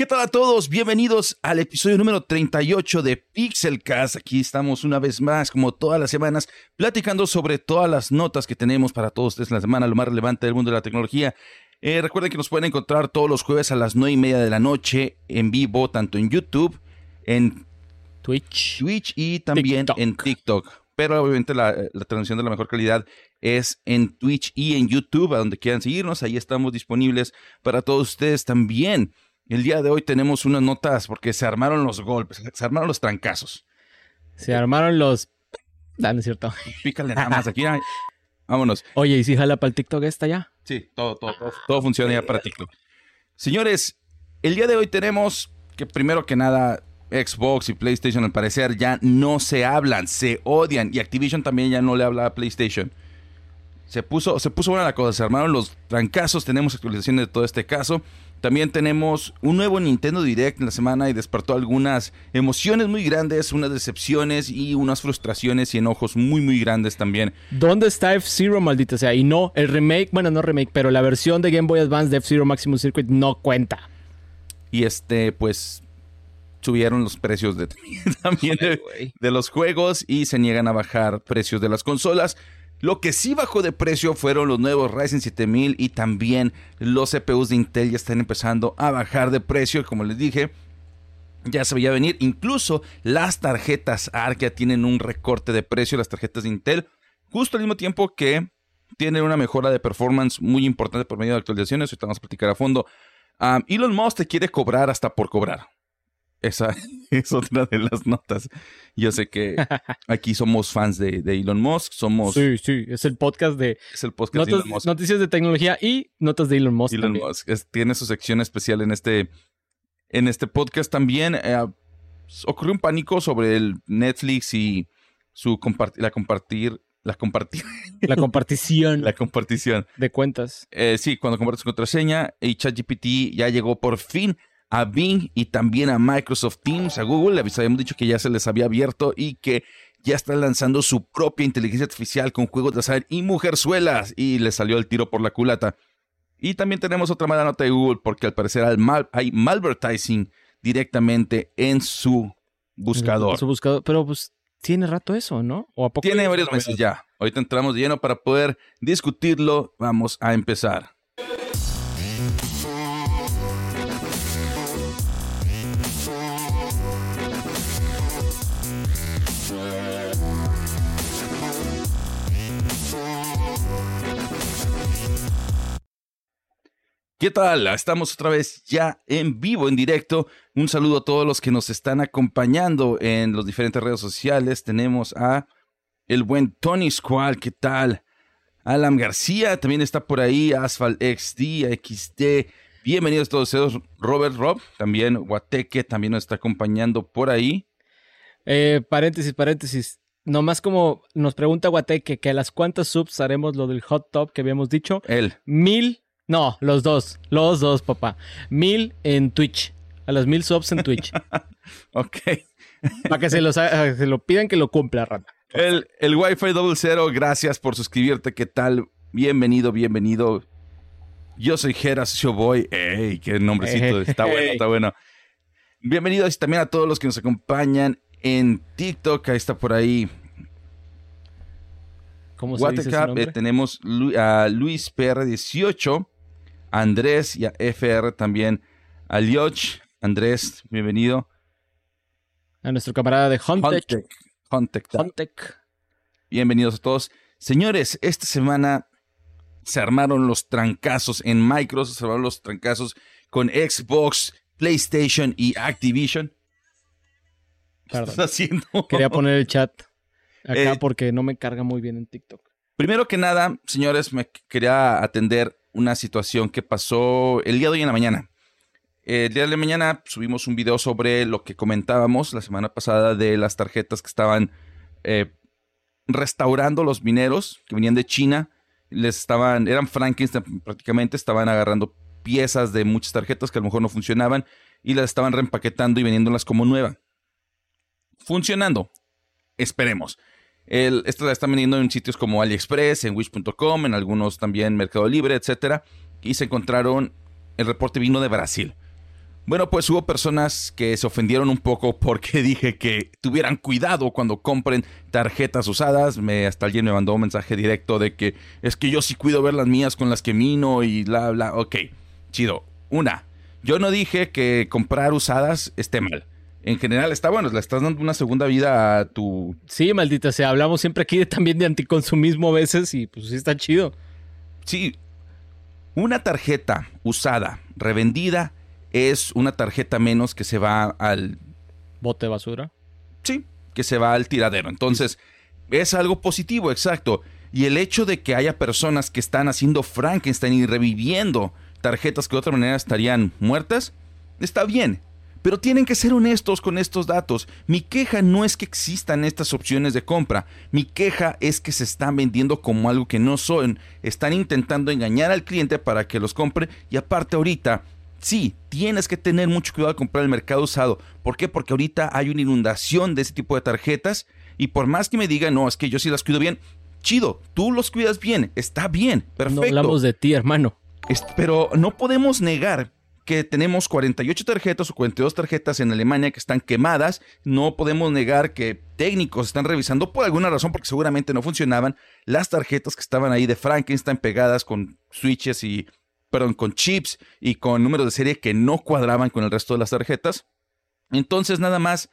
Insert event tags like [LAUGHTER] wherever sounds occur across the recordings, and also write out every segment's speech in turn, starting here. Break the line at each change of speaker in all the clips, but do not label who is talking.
¿Qué tal a todos? Bienvenidos al episodio número 38 de Pixelcast. Aquí estamos una vez más, como todas las semanas, platicando sobre todas las notas que tenemos para todos ustedes en la semana, lo más relevante del mundo de la tecnología. Eh, recuerden que nos pueden encontrar todos los jueves a las 9 y media de la noche en vivo, tanto en YouTube, en
Twitch,
Twitch y también en TikTok. Pero obviamente la, la transmisión de la mejor calidad es en Twitch y en YouTube, a donde quieran seguirnos. Ahí estamos disponibles para todos ustedes también. El día de hoy tenemos unas notas porque se armaron los golpes, se armaron los trancazos.
Se armaron los... Ah, no es cierto. [LAUGHS]
Pícale nada más aquí. Vámonos.
Oye, ¿y si jala para el TikTok esta ya?
Sí, todo, todo, todo, funciona ya para TikTok. Señores, el día de hoy tenemos que primero que nada Xbox y PlayStation al parecer ya no se hablan, se odian y Activision también ya no le habla a PlayStation. Se puso, se puso buena la cosa, se armaron los trancazos, tenemos actualizaciones de todo este caso. También tenemos un nuevo Nintendo Direct en la semana y despertó algunas emociones muy grandes, unas decepciones y unas frustraciones y enojos muy muy grandes también.
¿Dónde está F-Zero, maldita sea? Y no, el remake, bueno, no remake, pero la versión de Game Boy Advance de F-Zero Maximum Circuit no cuenta.
Y este, pues, subieron los precios de, [LAUGHS] también de, de los juegos y se niegan a bajar precios de las consolas. Lo que sí bajó de precio fueron los nuevos Ryzen 7000 y también los CPUs de Intel ya están empezando a bajar de precio. Como les dije, ya se veía venir. Incluso las tarjetas ARC ya tienen un recorte de precio, las tarjetas de Intel, justo al mismo tiempo que tienen una mejora de performance muy importante por medio de actualizaciones. Ahorita vamos a platicar a fondo. Um, Elon Musk te quiere cobrar hasta por cobrar. Esa [LAUGHS] es otra de las notas. Yo sé que [LAUGHS] aquí somos fans de, de, Elon Musk, somos...
Sí, sí, es el podcast de...
Es el podcast
notas,
de Elon Musk.
Noticias de tecnología y notas de Elon Musk.
Elon
también.
Musk es, tiene su sección especial en este, en este podcast también. Eh, ocurrió un pánico sobre el Netflix y su compart la compartir... La compartir. [LAUGHS]
La compartición.
la compartición.
De cuentas.
Eh, sí, cuando compartes contraseña y ChatGPT ya llegó por fin a Bing y también a Microsoft Teams, a Google. Les habíamos dicho que ya se les había abierto y que ya están lanzando su propia inteligencia artificial con juegos de azar y mujerzuelas. Y les salió el tiro por la culata. Y también tenemos otra mala nota de Google porque al parecer hay, mal, hay malvertising directamente en su buscador.
Su buscador, pero pues tiene rato eso, ¿no?
¿O a poco tiene varios meses ya. Ahorita entramos de lleno para poder discutirlo. Vamos a empezar. ¿Qué tal? Estamos otra vez ya en vivo, en directo. Un saludo a todos los que nos están acompañando en las diferentes redes sociales. Tenemos a el buen Tony Squall, ¿qué tal? Alan García también está por ahí, Asphalt XD, XD. Bienvenidos todos ellos. Robert Rob, también Guateque, también nos está acompañando por ahí.
Eh, paréntesis, paréntesis. Nomás como nos pregunta Guateque que a las cuantas subs haremos lo del hot top que habíamos dicho.
Él.
Mil no, los dos. Los dos, papá. Mil en Twitch. A las mil subs en Twitch. [LAUGHS]
ok.
Para que se, los, se lo pidan que lo cumpla, rata.
El, el Wi-Fi Double Zero, gracias por suscribirte. ¿Qué tal? Bienvenido, bienvenido. Yo soy Geras Boy. ¡Ey! ¡Qué nombrecito! Está bueno, está bueno. Bienvenidos también a todos los que nos acompañan en TikTok. Ahí está por ahí.
¿Cómo se dice su nombre?
Eh, tenemos a Luis PR18. Andrés y a FR también. A Lioch, Andrés, bienvenido.
A nuestro camarada de Huntech.
Huntech.
Huntech.
Bienvenidos a todos. Señores, esta semana se armaron los trancazos en Microsoft, se armaron los trancazos con Xbox, PlayStation y Activision.
¿Qué estás haciendo? Quería poner el chat acá eh, porque no me carga muy bien en TikTok.
Primero que nada, señores, me quería atender una situación que pasó el día de hoy en la mañana. El día de la mañana subimos un video sobre lo que comentábamos la semana pasada de las tarjetas que estaban eh, restaurando los mineros que venían de China. Les estaban, eran Frankenstein prácticamente, estaban agarrando piezas de muchas tarjetas que a lo mejor no funcionaban y las estaban reempaquetando y vendiéndolas como nueva. Funcionando. Esperemos. El, la están vendiendo en sitios como AliExpress, en Wish.com, en algunos también Mercado Libre, etc. Y se encontraron, el reporte vino de Brasil. Bueno, pues hubo personas que se ofendieron un poco porque [LAUGHS] dije que tuvieran cuidado cuando compren tarjetas usadas. Me, hasta alguien me mandó un mensaje directo de que es que yo sí cuido ver las mías con las que mino y bla, bla. Ok, chido. Una, yo no dije que comprar usadas esté mal. En general está bueno, le estás dando una segunda vida a tu...
Sí, maldita sea, hablamos siempre aquí también de anticonsumismo a veces y pues sí está chido.
Sí, una tarjeta usada, revendida, es una tarjeta menos que se va al...
¿Bote de basura?
Sí, que se va al tiradero. Entonces, es algo positivo, exacto. Y el hecho de que haya personas que están haciendo Frankenstein y reviviendo tarjetas que de otra manera estarían muertas, está bien. Pero tienen que ser honestos con estos datos. Mi queja no es que existan estas opciones de compra. Mi queja es que se están vendiendo como algo que no son. Están intentando engañar al cliente para que los compre. Y aparte ahorita, sí, tienes que tener mucho cuidado al comprar el mercado usado. ¿Por qué? Porque ahorita hay una inundación de ese tipo de tarjetas. Y por más que me digan, no, es que yo sí las cuido bien. Chido, tú los cuidas bien. Está bien, perfecto. No
hablamos de ti, hermano.
Pero no podemos negar que tenemos 48 tarjetas o 42 tarjetas en Alemania que están quemadas. No podemos negar que técnicos están revisando por alguna razón, porque seguramente no funcionaban, las tarjetas que estaban ahí de Frankenstein pegadas con switches y, perdón, con chips y con números de serie que no cuadraban con el resto de las tarjetas. Entonces nada más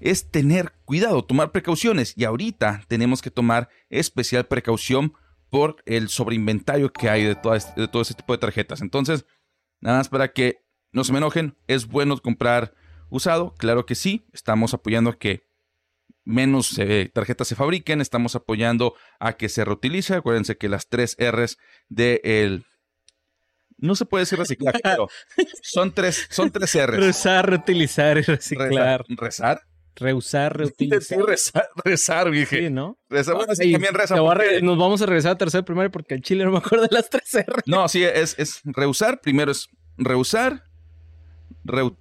es tener cuidado, tomar precauciones. Y ahorita tenemos que tomar especial precaución por el sobreinventario que hay de de todo ese tipo de tarjetas. Entonces, Nada más para que no se me enojen, es bueno comprar usado, claro que sí, estamos apoyando a que menos eh, tarjetas se fabriquen, estamos apoyando a que se reutilice, acuérdense que las tres R's de el no se puede decir reciclaje, [LAUGHS] pero son tres, son tres R's.
Reusar, reutilizar y reciclar.
¿Rezar?
Reusar, reutilizar. [LAUGHS]
rezar, rezar, dije.
Sí, ¿no?
Rezar, bueno, sí, también reza.
Nos vamos a regresar a tercer primero porque en Chile no me acuerdo de las tres R.
No, sí, es, es reusar. Primero es reusar.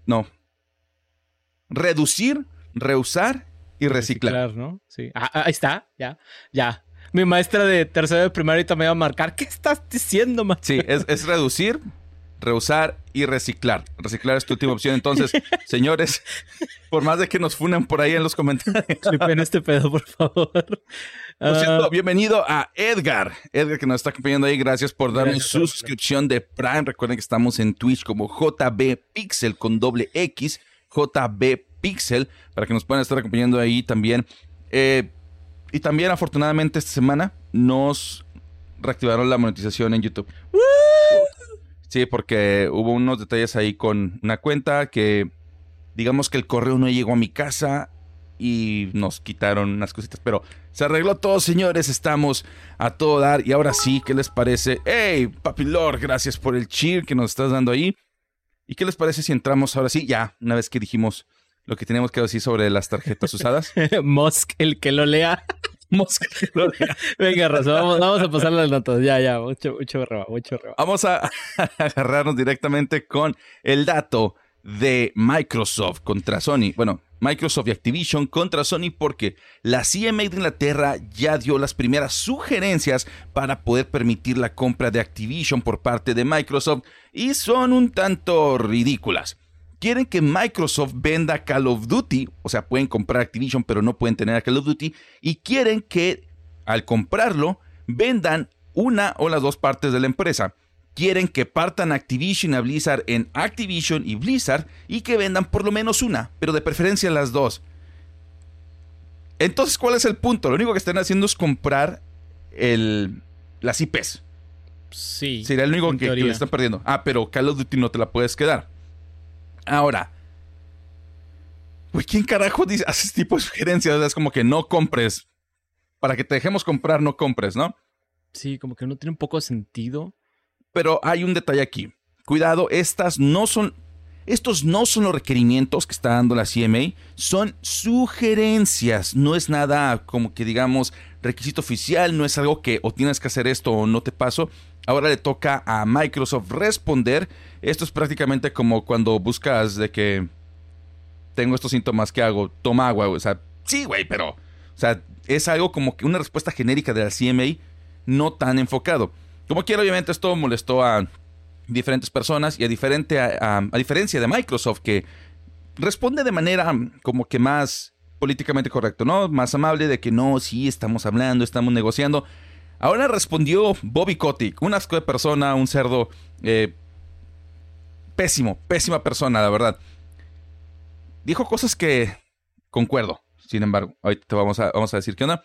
no. Reducir, reusar y reciclar. reciclar
¿no? Sí. Ah, ah, ahí está, ya, ya. Mi maestra de tercero de primaria ahorita me va a marcar. ¿Qué estás diciendo, maestra?
Sí, es, es reducir, reusar y reciclar. Reciclar es tu última opción. Entonces, [LAUGHS] señores, por más de que nos funan por ahí en los comentarios.
en este pedo, por favor.
Por ah. bienvenido a Edgar. Edgar que nos está acompañando ahí. Gracias por darme su suscripción de Prime. Recuerden que estamos en Twitch como JB Pixel con doble X. JB Pixel. Para que nos puedan estar acompañando ahí también. Eh, y también, afortunadamente, esta semana nos reactivaron la monetización en YouTube. Sí, porque hubo unos detalles ahí con una cuenta que digamos que el correo no llegó a mi casa y nos quitaron unas cositas, pero se arregló todo, señores, estamos a todo dar y ahora sí, ¿qué les parece? Hey, Papi Lord, gracias por el cheer que nos estás dando ahí. ¿Y qué les parece si entramos ahora sí, ya, una vez que dijimos lo que teníamos que decir sobre las tarjetas usadas? [LAUGHS]
Mosk, el que lo lea.
Mosca.
Venga, razón, vamos, a pasar las notas. Ya, ya, mucho, mucho reba, mucho reba.
Vamos a [LAUGHS] agarrarnos directamente con el dato de Microsoft contra Sony. Bueno, Microsoft y Activision contra Sony porque la CMA de Inglaterra ya dio las primeras sugerencias para poder permitir la compra de Activision por parte de Microsoft y son un tanto ridículas quieren que Microsoft venda Call of Duty, o sea, pueden comprar Activision, pero no pueden tener a Call of Duty, y quieren que al comprarlo vendan una o las dos partes de la empresa. Quieren que partan Activision a Blizzard en Activision y Blizzard y que vendan por lo menos una, pero de preferencia las dos. Entonces, ¿cuál es el punto? Lo único que están haciendo es comprar el, las IPs.
Sí.
Sería el único que, que, están perdiendo. Ah, pero Call of Duty no te la puedes quedar. Ahora, pues ¿quién carajo dice, hace este tipo de sugerencias? Es como que no compres. Para que te dejemos comprar, no compres, ¿no?
Sí, como que no tiene un poco de sentido.
Pero hay un detalle aquí. Cuidado, estas no son. Estos no son los requerimientos que está dando la CMA, son sugerencias. No es nada como que digamos requisito oficial, no es algo que o tienes que hacer esto o no te paso. Ahora le toca a Microsoft responder esto es prácticamente como cuando buscas de que tengo estos síntomas, ¿qué hago? Toma agua, o sea, sí, güey, pero, o sea, es algo como que una respuesta genérica de la CMA, no tan enfocado. Como quiera, obviamente esto molestó a diferentes personas y a, diferente, a, diferencia de Microsoft que responde de manera como que más políticamente correcto, ¿no? Más amable de que no, sí, estamos hablando, estamos negociando. Ahora respondió Bobby Kotick, un asco de persona, un cerdo eh, pésimo, pésima persona, la verdad. Dijo cosas que concuerdo, sin embargo, ahorita te vamos a, vamos a decir qué onda.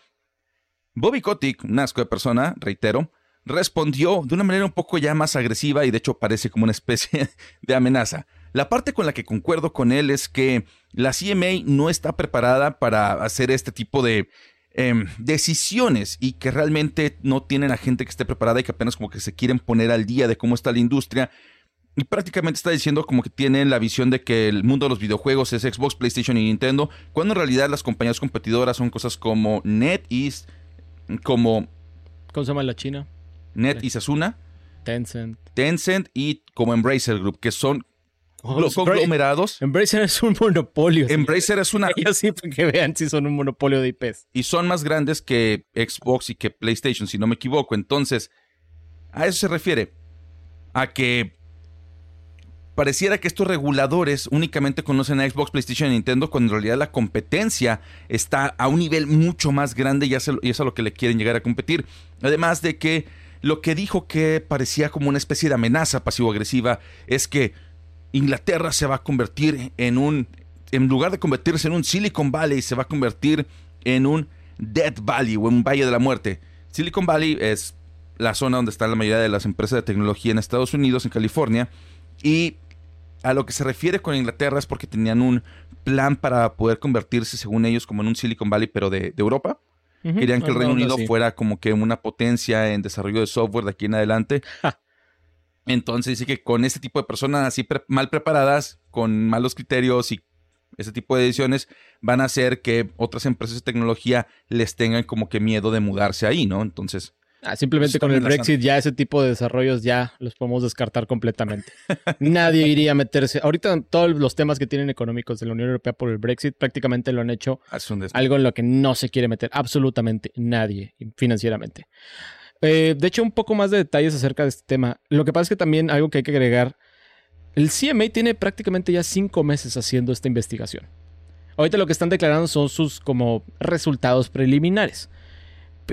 Bobby Kotick, un asco de persona, reitero, respondió de una manera un poco ya más agresiva y de hecho parece como una especie [LAUGHS] de amenaza. La parte con la que concuerdo con él es que la CMA no está preparada para hacer este tipo de em, decisiones y que realmente no tienen a gente que esté preparada y que apenas como que se quieren poner al día de cómo está la industria. Y prácticamente está diciendo como que tienen la visión de que el mundo de los videojuegos es Xbox, PlayStation y Nintendo, cuando en realidad las compañías competidoras son cosas como NetEase, como...
¿Cómo se llama la China?
Net y Sasuna.
Tencent.
Tencent y como Embracer Group, que son los conglomerados.
Embracer es un monopolio.
Embracer es una.
Ellos sí, que vean si son un monopolio de IPs.
Y son más grandes que Xbox y que PlayStation, si no me equivoco. Entonces, a eso se refiere. A que pareciera que estos reguladores únicamente conocen a Xbox, PlayStation y Nintendo, cuando en realidad la competencia está a un nivel mucho más grande y es a lo que le quieren llegar a competir. Además de que lo que dijo que parecía como una especie de amenaza pasivo-agresiva es que Inglaterra se va a convertir en un, en lugar de convertirse en un Silicon Valley, se va a convertir en un Death Valley o en un Valle de la Muerte. Silicon Valley es la zona donde están la mayoría de las empresas de tecnología en Estados Unidos, en California, y a lo que se refiere con Inglaterra es porque tenían un plan para poder convertirse, según ellos, como en un Silicon Valley, pero de Europa. Querían que el Reino Unido fuera como que una potencia en desarrollo de software de aquí en adelante. Entonces dice que con este tipo de personas así mal preparadas, con malos criterios y ese tipo de decisiones, van a hacer que otras empresas de tecnología les tengan como que miedo de mudarse ahí, ¿no? Entonces,
Ah, simplemente con el Brexit ya ese tipo de desarrollos ya los podemos descartar completamente. [LAUGHS] Nadie iría a meterse. Ahorita todos los temas que tienen económicos de la Unión Europea por el Brexit prácticamente lo han hecho algo en lo que no se quiere meter absolutamente nadie financieramente. Eh, de hecho, un poco más de detalles acerca de este tema. Lo que pasa es que también algo que hay que agregar, el CMA tiene prácticamente ya cinco meses haciendo esta investigación. Ahorita lo que están declarando son sus como resultados preliminares.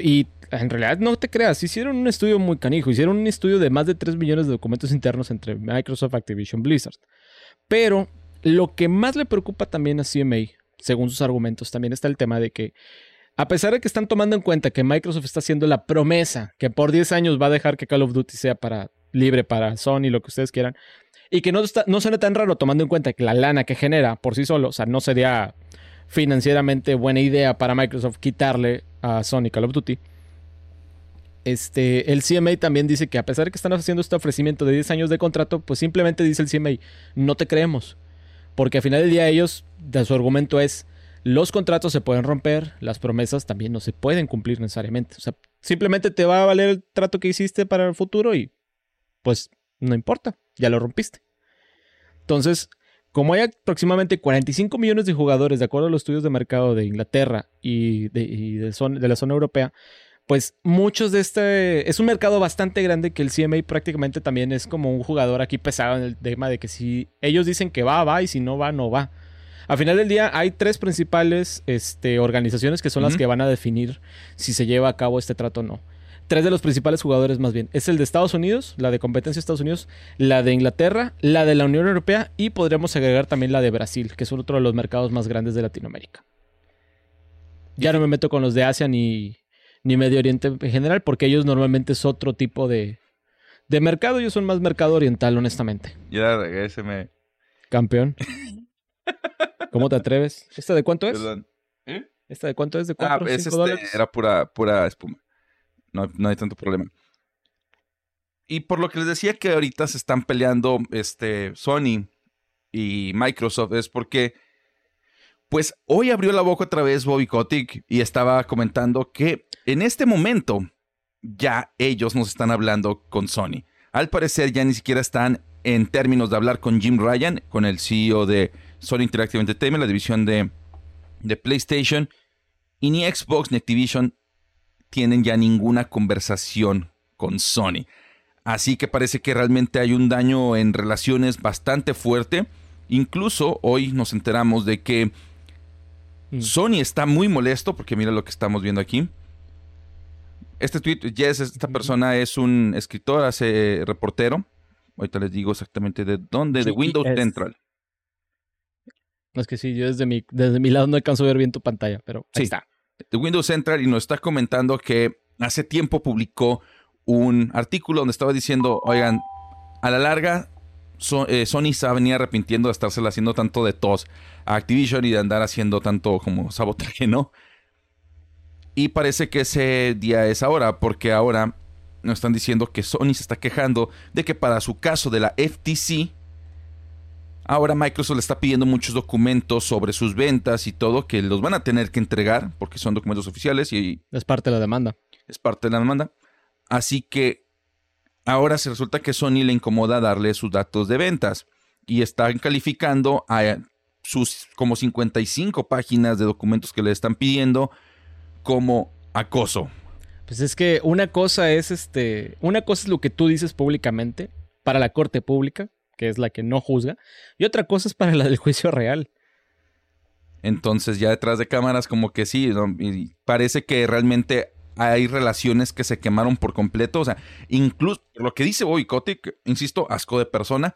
Y en realidad no te creas, hicieron un estudio muy canijo, hicieron un estudio de más de 3 millones de documentos internos entre Microsoft, Activision, Blizzard. Pero lo que más le preocupa también a CMA, según sus argumentos, también está el tema de que a pesar de que están tomando en cuenta que Microsoft está haciendo la promesa que por 10 años va a dejar que Call of Duty sea para libre para Sony, lo que ustedes quieran, y que no, no suena tan raro tomando en cuenta que la lana que genera por sí solo, o sea, no sería financieramente buena idea para Microsoft quitarle a Sony Call of Duty este, el CMA también dice que a pesar de que están haciendo este ofrecimiento de 10 años de contrato, pues simplemente dice el CMA, no te creemos. Porque al final del día ellos, su argumento es, los contratos se pueden romper, las promesas también no se pueden cumplir necesariamente. O sea, simplemente te va a valer el trato que hiciste para el futuro y pues no importa, ya lo rompiste. Entonces, como hay aproximadamente 45 millones de jugadores, de acuerdo a los estudios de mercado de Inglaterra y de, la zona europea, pues muchos de este es un mercado bastante grande que el CMA prácticamente también es como un jugador aquí pesado en el tema de que si ellos dicen que va, va y si no va, no va. Al final del día hay tres principales este, organizaciones que son las que van a definir si se lleva a cabo este trato o no. Tres de los principales jugadores más bien. Es el de Estados Unidos, la de competencia de Estados Unidos, la de Inglaterra, la de la Unión Europea y podríamos agregar también la de Brasil, que es otro de los mercados más grandes de Latinoamérica. Ya no me meto con los de Asia ni, ni Medio Oriente en general, porque ellos normalmente es otro tipo de, de mercado. Ellos son más mercado oriental, honestamente.
Ya me
Campeón. [LAUGHS] ¿Cómo te atreves? [LAUGHS] ¿Esta de cuánto es? Perdón. ¿Eh? ¿Esta de cuánto es? ¿De cuatro, ah, es este,
Era pura, pura espuma. No, no hay tanto problema. Y por lo que les decía que ahorita se están peleando este, Sony y Microsoft es porque pues hoy abrió la boca otra vez Bobby Kotick y estaba comentando que en este momento ya ellos nos están hablando con Sony. Al parecer ya ni siquiera están en términos de hablar con Jim Ryan, con el CEO de Sony Interactive Entertainment, la división de, de PlayStation, y ni Xbox ni Activision tienen ya ninguna conversación con Sony. Así que parece que realmente hay un daño en relaciones bastante fuerte. Incluso hoy nos enteramos de que mm. Sony está muy molesto, porque mira lo que estamos viendo aquí. Este tweet, Jess, esta persona es un escritor, hace reportero. Ahorita les digo exactamente de dónde, de Windows Central.
No es que sí, yo desde mi, desde mi lado no alcanzo a ver bien tu pantalla, pero ahí está.
De Windows Central y nos está comentando que hace tiempo publicó un artículo donde estaba diciendo, oigan, a la larga eh, Sony se venía arrepintiendo de estársela haciendo tanto de tos a Activision y de andar haciendo tanto como [LAUGHS] sabotaje, ¿no? Y parece que ese día es ahora, porque ahora nos están diciendo que Sony se está quejando de que para su caso de la FTC, ahora Microsoft le está pidiendo muchos documentos sobre sus ventas y todo, que los van a tener que entregar, porque son documentos oficiales y...
Es parte de la demanda.
Es parte de la demanda. Así que ahora se resulta que Sony le incomoda darle sus datos de ventas y están calificando a sus como 55 páginas de documentos que le están pidiendo como acoso.
Pues es que una cosa es este, una cosa es lo que tú dices públicamente para la corte pública, que es la que no juzga, y otra cosa es para la del juicio real.
Entonces ya detrás de cámaras como que sí, parece que realmente hay relaciones que se quemaron por completo. O sea, incluso lo que dice Bobby Kotick, insisto, asco de persona.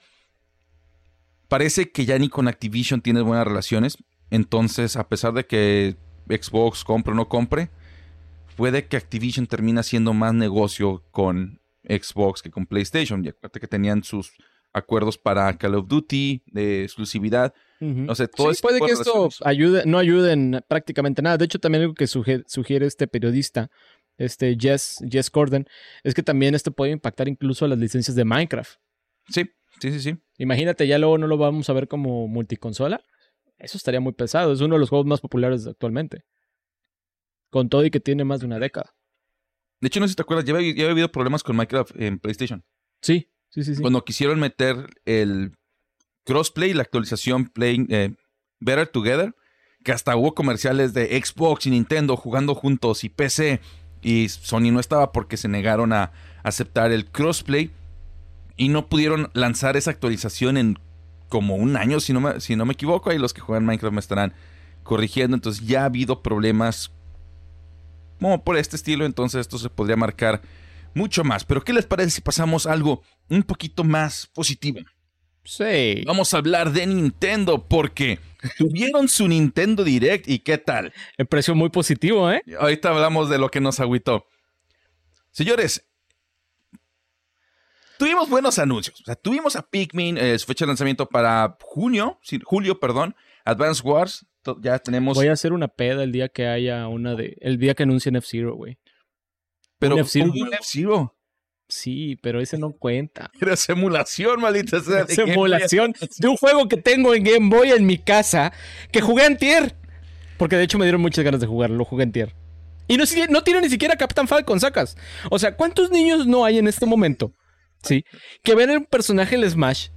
Parece que ya ni con Activision tienes buenas relaciones. Entonces, a pesar de que Xbox compre o no compre, puede que Activision termine haciendo más negocio con Xbox que con PlayStation. Y acuérdate que tenían sus acuerdos para Call of Duty de exclusividad. No sé, todo
sí, puede que esto ayude, no ayude en prácticamente nada. De hecho, también algo que sugiere, este periodista, este Jess, Jess Corden, es que también esto puede impactar incluso a las licencias de Minecraft.
Sí, sí, sí, sí.
Imagínate, ya luego no lo vamos a ver como multiconsola. Eso estaría muy pesado. Es uno de los juegos más populares actualmente. Con todo y que tiene más de una década.
De hecho, no sé si te acuerdas, ya había habido problemas con Minecraft en PlayStation.
Sí,
Cuando quisieron meter el crossplay, la actualización Playing eh, Better Together, que hasta hubo comerciales de Xbox y Nintendo jugando juntos y PC, y Sony no estaba porque se negaron a aceptar el crossplay y no pudieron lanzar esa actualización en como un año, si no me, si no me equivoco, y los que juegan Minecraft me estarán corrigiendo, entonces ya ha habido problemas como por este estilo, entonces esto se podría marcar mucho más. Pero ¿qué les parece si pasamos a algo un poquito más positivo?
Sí.
Vamos a hablar de Nintendo porque tuvieron su Nintendo Direct y qué tal.
El precio muy positivo, ¿eh?
Ahorita hablamos de lo que nos agüitó. Señores, tuvimos buenos anuncios. O sea, tuvimos a Pikmin, eh, su fecha de lanzamiento para junio, julio, perdón. Advance Wars, ya tenemos.
Voy a hacer una peda el día que haya una de. El día que anuncien F-Zero, güey.
Pero F-Zero.
Sí, pero ese no cuenta. [LAUGHS]
Era simulación, maldita sea.
Simulación de un juego que tengo en Game Boy en mi casa que jugué en tier. Porque de hecho me dieron muchas ganas de jugarlo, lo jugué en tier. Y no, no tiene ni siquiera Captain Falcon, sacas. O sea, ¿cuántos niños no hay en este momento? ¿Sí? Que ven el personaje del Smash.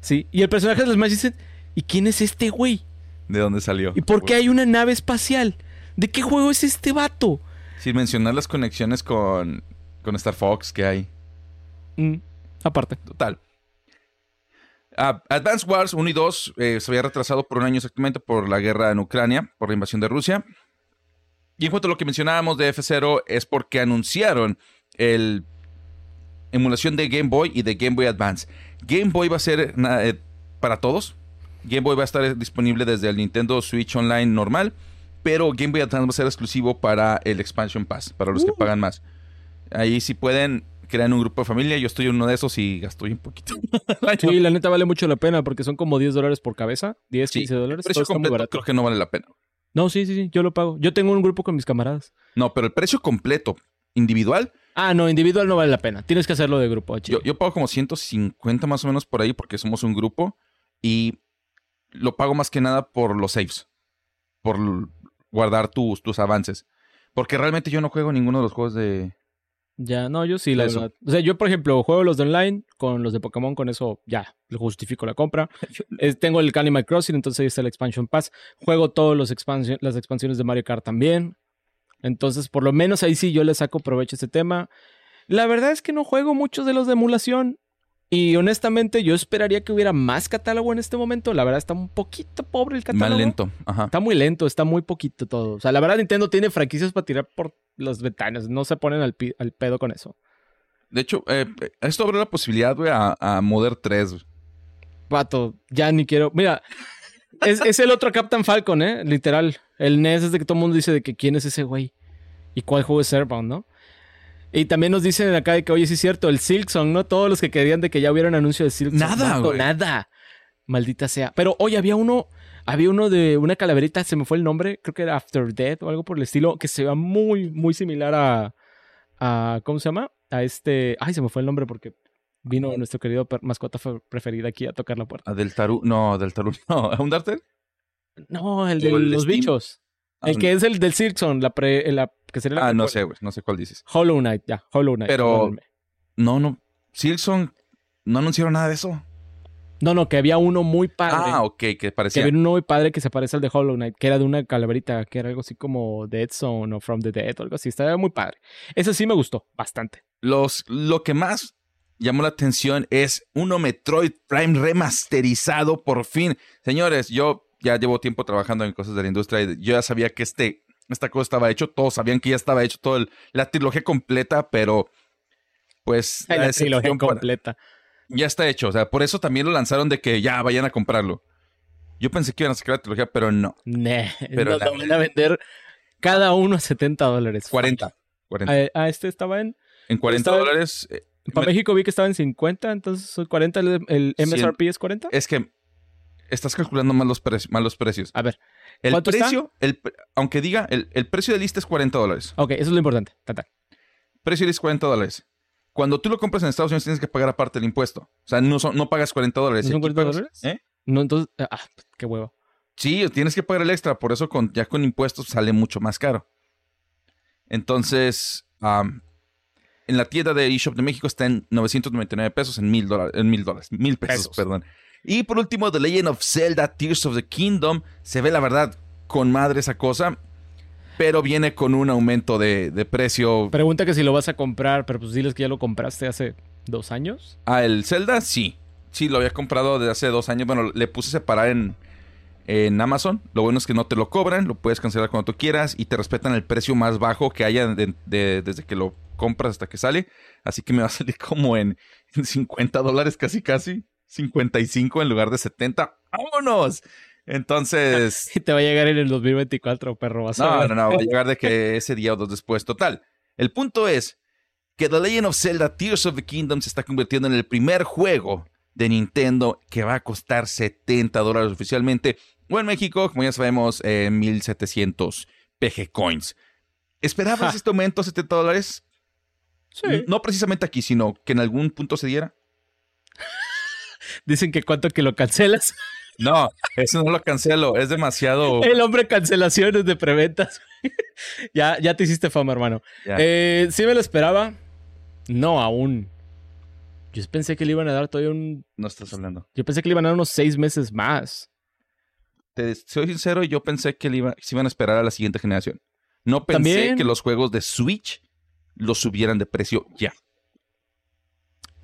¿Sí? Y el personaje del Smash dice, ¿y quién es este güey?
¿De dónde salió?
¿Y por qué hay una nave espacial? ¿De qué juego es este vato?
Sin mencionar las conexiones con con Star Fox que hay.
Mm, aparte.
Total. Advance Wars 1 y 2 eh, se había retrasado por un año exactamente por la guerra en Ucrania, por la invasión de Rusia. Y en cuanto a lo que mencionábamos de F0, es porque anunciaron el emulación de Game Boy y de Game Boy Advance. Game Boy va a ser eh, para todos. Game Boy va a estar disponible desde el Nintendo Switch Online normal, pero Game Boy Advance va a ser exclusivo para el Expansion Pass, para los que uh. pagan más. Ahí si pueden, crean un grupo de familia. Yo estoy en uno de esos y gasto un poquito. [LAUGHS]
sí, la neta vale mucho la pena porque son como 10 dólares por cabeza. 10, 15 dólares.
El precio completo creo que no vale la pena.
No, sí, sí, sí. Yo lo pago. Yo tengo un grupo con mis camaradas.
No, pero el precio completo, individual.
Ah, no, individual no vale la pena. Tienes que hacerlo de grupo.
Yo, yo pago como 150 más o menos por ahí porque somos un grupo y lo pago más que nada por los saves. Por guardar tus, tus avances. Porque realmente yo no juego ninguno de los juegos de,
ya, no, yo sí, la verdad. O sea, yo, por ejemplo, juego los de online con los de Pokémon, con eso ya, le justifico la compra. [LAUGHS] tengo el Animal Crossing, entonces ahí está el Expansion Pass. Juego todas las expansiones de Mario Kart también. Entonces, por lo menos ahí sí yo le saco provecho a ese tema. La verdad es que no juego muchos de los de emulación. Y honestamente, yo esperaría que hubiera más catálogo en este momento. La verdad está un poquito pobre el catálogo.
Más lento, ajá.
Está muy lento, está muy poquito todo. O sea, la verdad, Nintendo tiene franquicias para tirar por las ventanas. No se ponen al, pedo con eso.
De hecho, eh, esto abre la posibilidad, güey, a, a Modern 3. güey.
Pato, ya ni quiero. Mira, es, es el otro Captain Falcon, ¿eh? Literal. El NES es de que todo el mundo dice de que quién es ese güey. Y cuál juego es Airbound, ¿no? Y también nos dicen acá de que, oye, sí es cierto, el Silksong, ¿no? Todos los que querían de que ya hubiera un anuncio de Silksong.
Nada, güey.
Nada. Maldita sea. Pero, oye, había uno, había uno de una calaverita, se me fue el nombre, creo que era After Death o algo por el estilo, que se ve muy, muy similar a, a ¿cómo se llama? A este, ay, se me fue el nombre porque vino nuestro querido mascota fe- preferida aquí a tocar la puerta.
A Deltaru, no, Deltaru, [LAUGHS] no. ¿A Undertale?
No, el
¿O
de
el
los
Steam?
bichos. El que es el del Silksong, la pre, la, que sería la
Ah, no sé, güey. No sé cuál dices.
Hollow Knight, ya, Hollow Knight.
Pero-
perdónenme.
No, no. Silksong no anunciaron nada de eso.
No, no, que había uno muy padre.
Ah, ok, que
que
parecía.
había uno muy padre que se parece al de Hollow Knight, que era de una calaverita, que era algo así como Dead Zone o From the Dead o algo así. Estaba muy padre. Ese sí me gustó bastante.
Los, lo que más llamó la atención es uno Metroid Prime remasterizado por fin. Señores, yo ya llevo tiempo trabajando en cosas de la industria y yo ya sabía que este, esta cosa estaba hecho. Todos sabían que ya estaba hecho toda la trilogía completa, pero pues
la
excepción
trilogía
para-
completa.
ya está hecho. O sea, por eso también lo lanzaron de que ya vayan a comprarlo. Yo pensé que iban a sacar la trilogía, pero no.
Nah,
Pero
nos
la-
van a vender cada uno a 70 dólares.
40. 40.
Ah, ah, este estaba en...
en 40
estaba-
dólares. eh,
Para México vi que estaba en 50, entonces son 40, el, el MSRP es 40.
es que estás calculando mal los, precios mal los precios.
A ver,
El precio, el, pre- aunque diga, el, el precio de lista es 40 dólares.
ok, eso es lo importante. Ta, ta.
Precio de lista es 40 dólares. Cuando tú lo compras en Estados Unidos tienes que pagar aparte el impuesto. O sea, no, son- no pagas 40 dólares.
¿No son
Y aquí
40
pagas-
dólares?
¿Eh?
No, entonces, ah, qué huevo.
Sí, tienes que pagar el extra. Por eso con, ya con impuestos sale mucho más caro. Entonces, en la tienda de eShop de México está en 999 pesos, en mil dólares, en mil dólares, mil pesos,
Pesos.
perdón. Y por último, The Legend of Zelda Tears of the Kingdom. Se ve la verdad con madre esa cosa, pero viene con un aumento de, de precio.
Pregunta que si lo vas a comprar, pero pues diles que ya lo compraste hace dos años.
Ah, el Zelda, sí. Sí, lo había comprado desde hace dos años. Bueno, le puse separar en, en Amazon. Lo bueno es que no te lo cobran, lo puedes cancelar cuando tú quieras y te respetan el precio más bajo que haya de- de- desde que lo compras hasta que sale. Así que me va a salir como en, en 50 dólares casi casi. 55 en lugar de 70. ¡Vámonos! Entonces... [LAUGHS]
Y te va a llegar en el 2024, perro. Vas a
No,
ver.
no, no, va a [LAUGHS] llegar de que ese día o dos después. Total. El punto es que The Legend of Zelda Tears of the Kingdom se está convirtiendo en el primer juego de Nintendo que va a costar 70 dólares oficialmente. O en México, como ya sabemos, eh, 1700 PG Coins. ¿Esperabas
Ja.
este aumento a 70 dólares?
Sí.
No precisamente aquí, sino que en algún punto se diera.
Dicen que cuánto que lo cancelas.
No, eso no lo cancelo. Es demasiado.
El hombre cancelaciones de preventas. [LAUGHS] ya, ya te hiciste fama, hermano. Eh, sí me lo esperaba. No aún. Yo pensé que le iban a dar todavía un.
No estás hablando.
Yo pensé que le iban a dar unos seis meses más.
Te soy sincero, yo pensé que le iba- se iban a esperar a la siguiente generación. No pensé
También.
que los juegos de Switch los subieran de precio ya.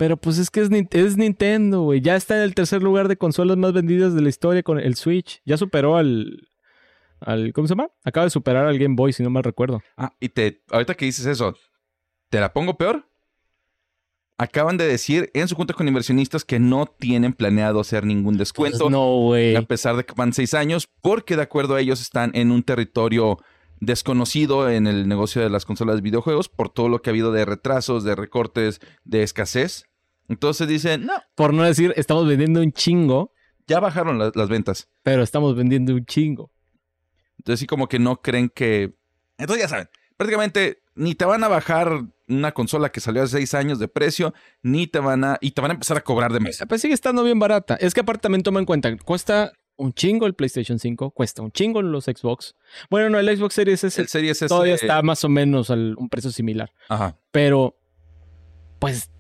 Pero pues es que es, Nin- es Nintendo, güey. Ya está en el tercer lugar de consolas más vendidas de la historia con el Switch. Ya superó al. al ¿Cómo se llama? Acaba de superar al Game Boy, si no mal recuerdo.
Ah, y te, ahorita que dices eso, ¿te la pongo peor? Acaban de decir en su junta con inversionistas que no tienen planeado hacer ningún descuento.
Pues no, güey.
a pesar de que van seis años, porque de acuerdo a ellos están en un territorio desconocido en el negocio de las consolas de videojuegos por todo lo que ha habido de retrasos, de recortes, de escasez. Entonces dicen, no,
Por no decir, estamos vendiendo un chingo,
ya bajaron la- las ventas.
pero estamos vendiendo un chingo.
Entonces sí como que no creen que... Entonces ya saben, prácticamente ni te van a bajar una consola que salió hace seis años de precio, ni te van a... Y te van a empezar a cobrar de mes.
Pues sigue estando bien barata. Es que aparte también toma en cuenta, cuesta un chingo el PlayStation 5, cuesta un chingo los Xbox. Bueno, no, el Xbox Series S
El Series S...
todavía está más o menos a un precio similar.
Ajá.
Pero, pues,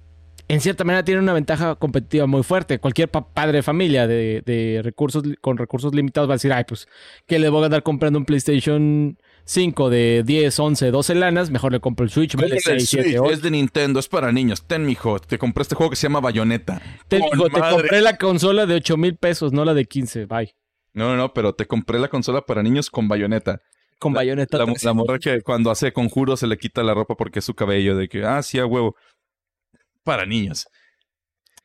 en cierta manera tiene una ventaja competitiva muy fuerte. Cualquier pa- padre de familia de, de recursos con recursos limitados va a decir, ay, pues, ¿qué le voy a andar comprando un PlayStation 5 de 10, 11, 12 lanas, mejor le compro el Switch.
Compra
vale
el
6, 7,
Switch,
8.
es de Nintendo, es para niños. Ten, mijo, te compré este juego que se llama Bayonetta.
Te,
Con
digo, te compré la consola de 8 mil pesos, no la de 15. Bye.
No, no, no, pero te compré la consola para niños con Bayonetta.
Con bayoneta.
La,
3.
la morra que cuando hace conjuros se le quita la ropa porque es su cabello, de que, ah, sí, a huevo. Para niños.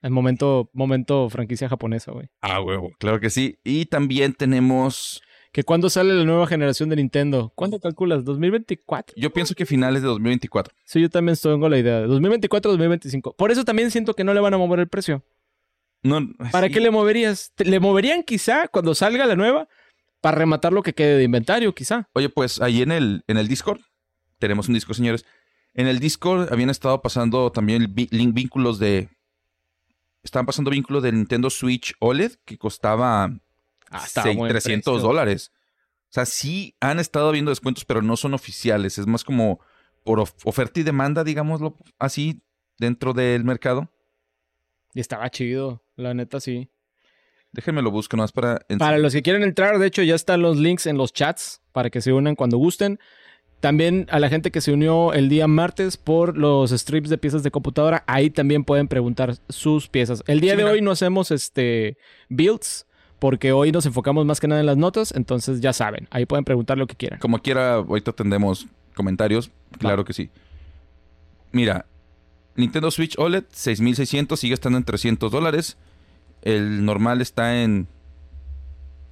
El momento, momento franquicia japonesa, güey.
A huevo, claro que sí. Y también tenemos,
Que cuando sale la nueva generación de Nintendo. ¿Cuándo calculas? ¿2024?
yo pienso que finales de 2024.
Sí, yo también con la idea. de 2024, 2025. Por eso también siento que no le van a mover el precio.
No,
¿Para
sí.
qué le moverías? ¿Te- ¿Le moverían quizá cuando salga la nueva? Para rematar lo que quede de inventario, quizá.
Oye, pues ahí en el, en el Discord, tenemos un Discord, señores. En el Discord habían estado pasando también vínculos de. Estaban pasando vínculos de Nintendo Switch OLED que costaba
Ah, está
seis-
buen
300
precio.
dólares. O sea, sí han estado viendo descuentos, pero no son oficiales. Es más como por of- oferta y demanda, digámoslo así, dentro del mercado.
Y estaba chido, la neta sí.
Déjenme lo busco nomás para.
Para los que quieren entrar, de hecho, ya están los links en los chats para que se unan cuando gusten. También a la gente que se unió el día martes por los strips de piezas de computadora, ahí también pueden preguntar sus piezas. El día
Sí,
de
mira.
hoy no hacemos este builds porque hoy nos enfocamos más que nada en las notas, entonces ya saben, ahí pueden preguntar lo que quieran.
Como quiera, ahorita tendremos comentarios. Claro que sí. Mira, Nintendo Switch OLED, 6600, sigue estando en 300 dólares. El normal está en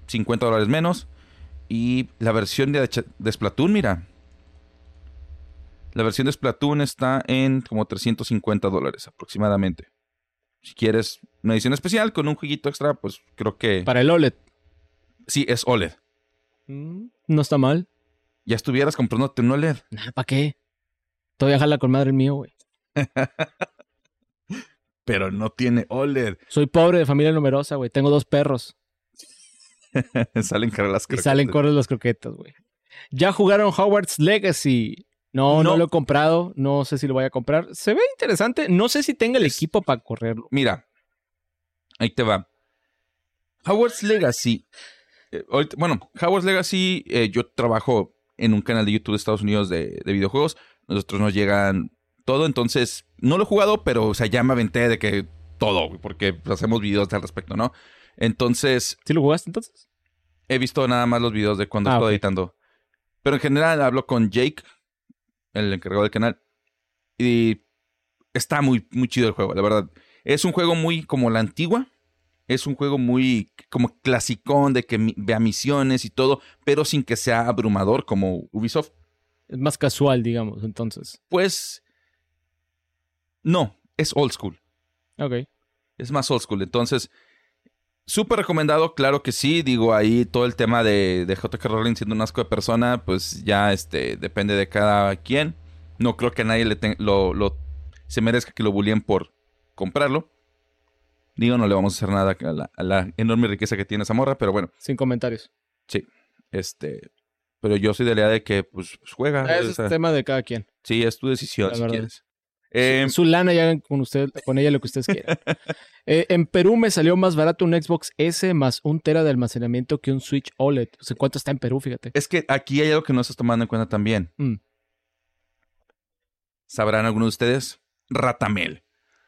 50 dólares menos. Y la versión de, de Splatoon, mira. La versión de Splatoon está en como 350 dólares aproximadamente. Si quieres una edición especial con un jueguito extra, pues creo que...
Para el OLED.
Sí, es OLED.
mm, No está mal.
Ya estuvieras comprándote un OLED.
¿Para qué? Todavía jala con madre el mío, güey. [LAUGHS]
pero no tiene OLED.
Soy pobre de familia numerosa, güey. Tengo dos perros. [LAUGHS]
salen caras las
Y
croquetas.
salen corres las croquetas, güey. Ya jugaron Hogwarts Legacy. No, no,
No.
lo he comprado. No sé si lo voy a comprar. Se ve interesante. No sé si tenga el
Es-
equipo para correrlo.
Mira, ahí te va. Howard's Legacy. eh, ahorita- bueno, Howard's Legacy, eh, yo trabajo en un canal de YouTube de Estados Unidos de, de videojuegos. Nosotros nos llegan todo, entonces no lo he jugado, pero o sea, ya me aventé de que todo, porque hacemos videos al respecto, ¿no? Entonces,
¿Sí lo jugaste entonces?
he visto nada más los videos de cuando
Ah,
estoy editando. Pero en general hablo con Jake, el encargado del canal. Y está muy, muy chido el juego, la verdad. Es un juego muy como la antigua. Es un juego muy como clasicón de que vea misiones y todo, pero sin que sea abrumador como Ubisoft.
Es más casual, digamos, entonces.
Pues no, es old school.
Ok.
Es más old school. Entonces, súper recomendado, claro que sí. Digo, ahí todo el tema de, de JK Rowling siendo un asco de persona, pues ya este, depende de cada quien. No creo que a nadie le ten- lo, lo- se merezca que lo bulleen por comprarlo. Digo, no le vamos a hacer nada a la, a la enorme riqueza que tiene esa morra, pero bueno,
Sin comentarios.
este. Pero yo soy de la idea de que, pues, juega. O
es
sea,
tema de cada quien.
sí, es tu decisión
La
si
verdad.
quieres. Eh,
Su lana y hagan con usted, con ella lo que ustedes quieran. [LAUGHS] Eh, en Perú me salió más barato un Xbox S más un tera de almacenamiento que un Switch OLED. O sea, ¿cuánto está en Perú? Fíjate.
es que aquí hay algo que no estás tomando en cuenta también.
Mm.
¿Sabrán algunos de ustedes? Ratamel.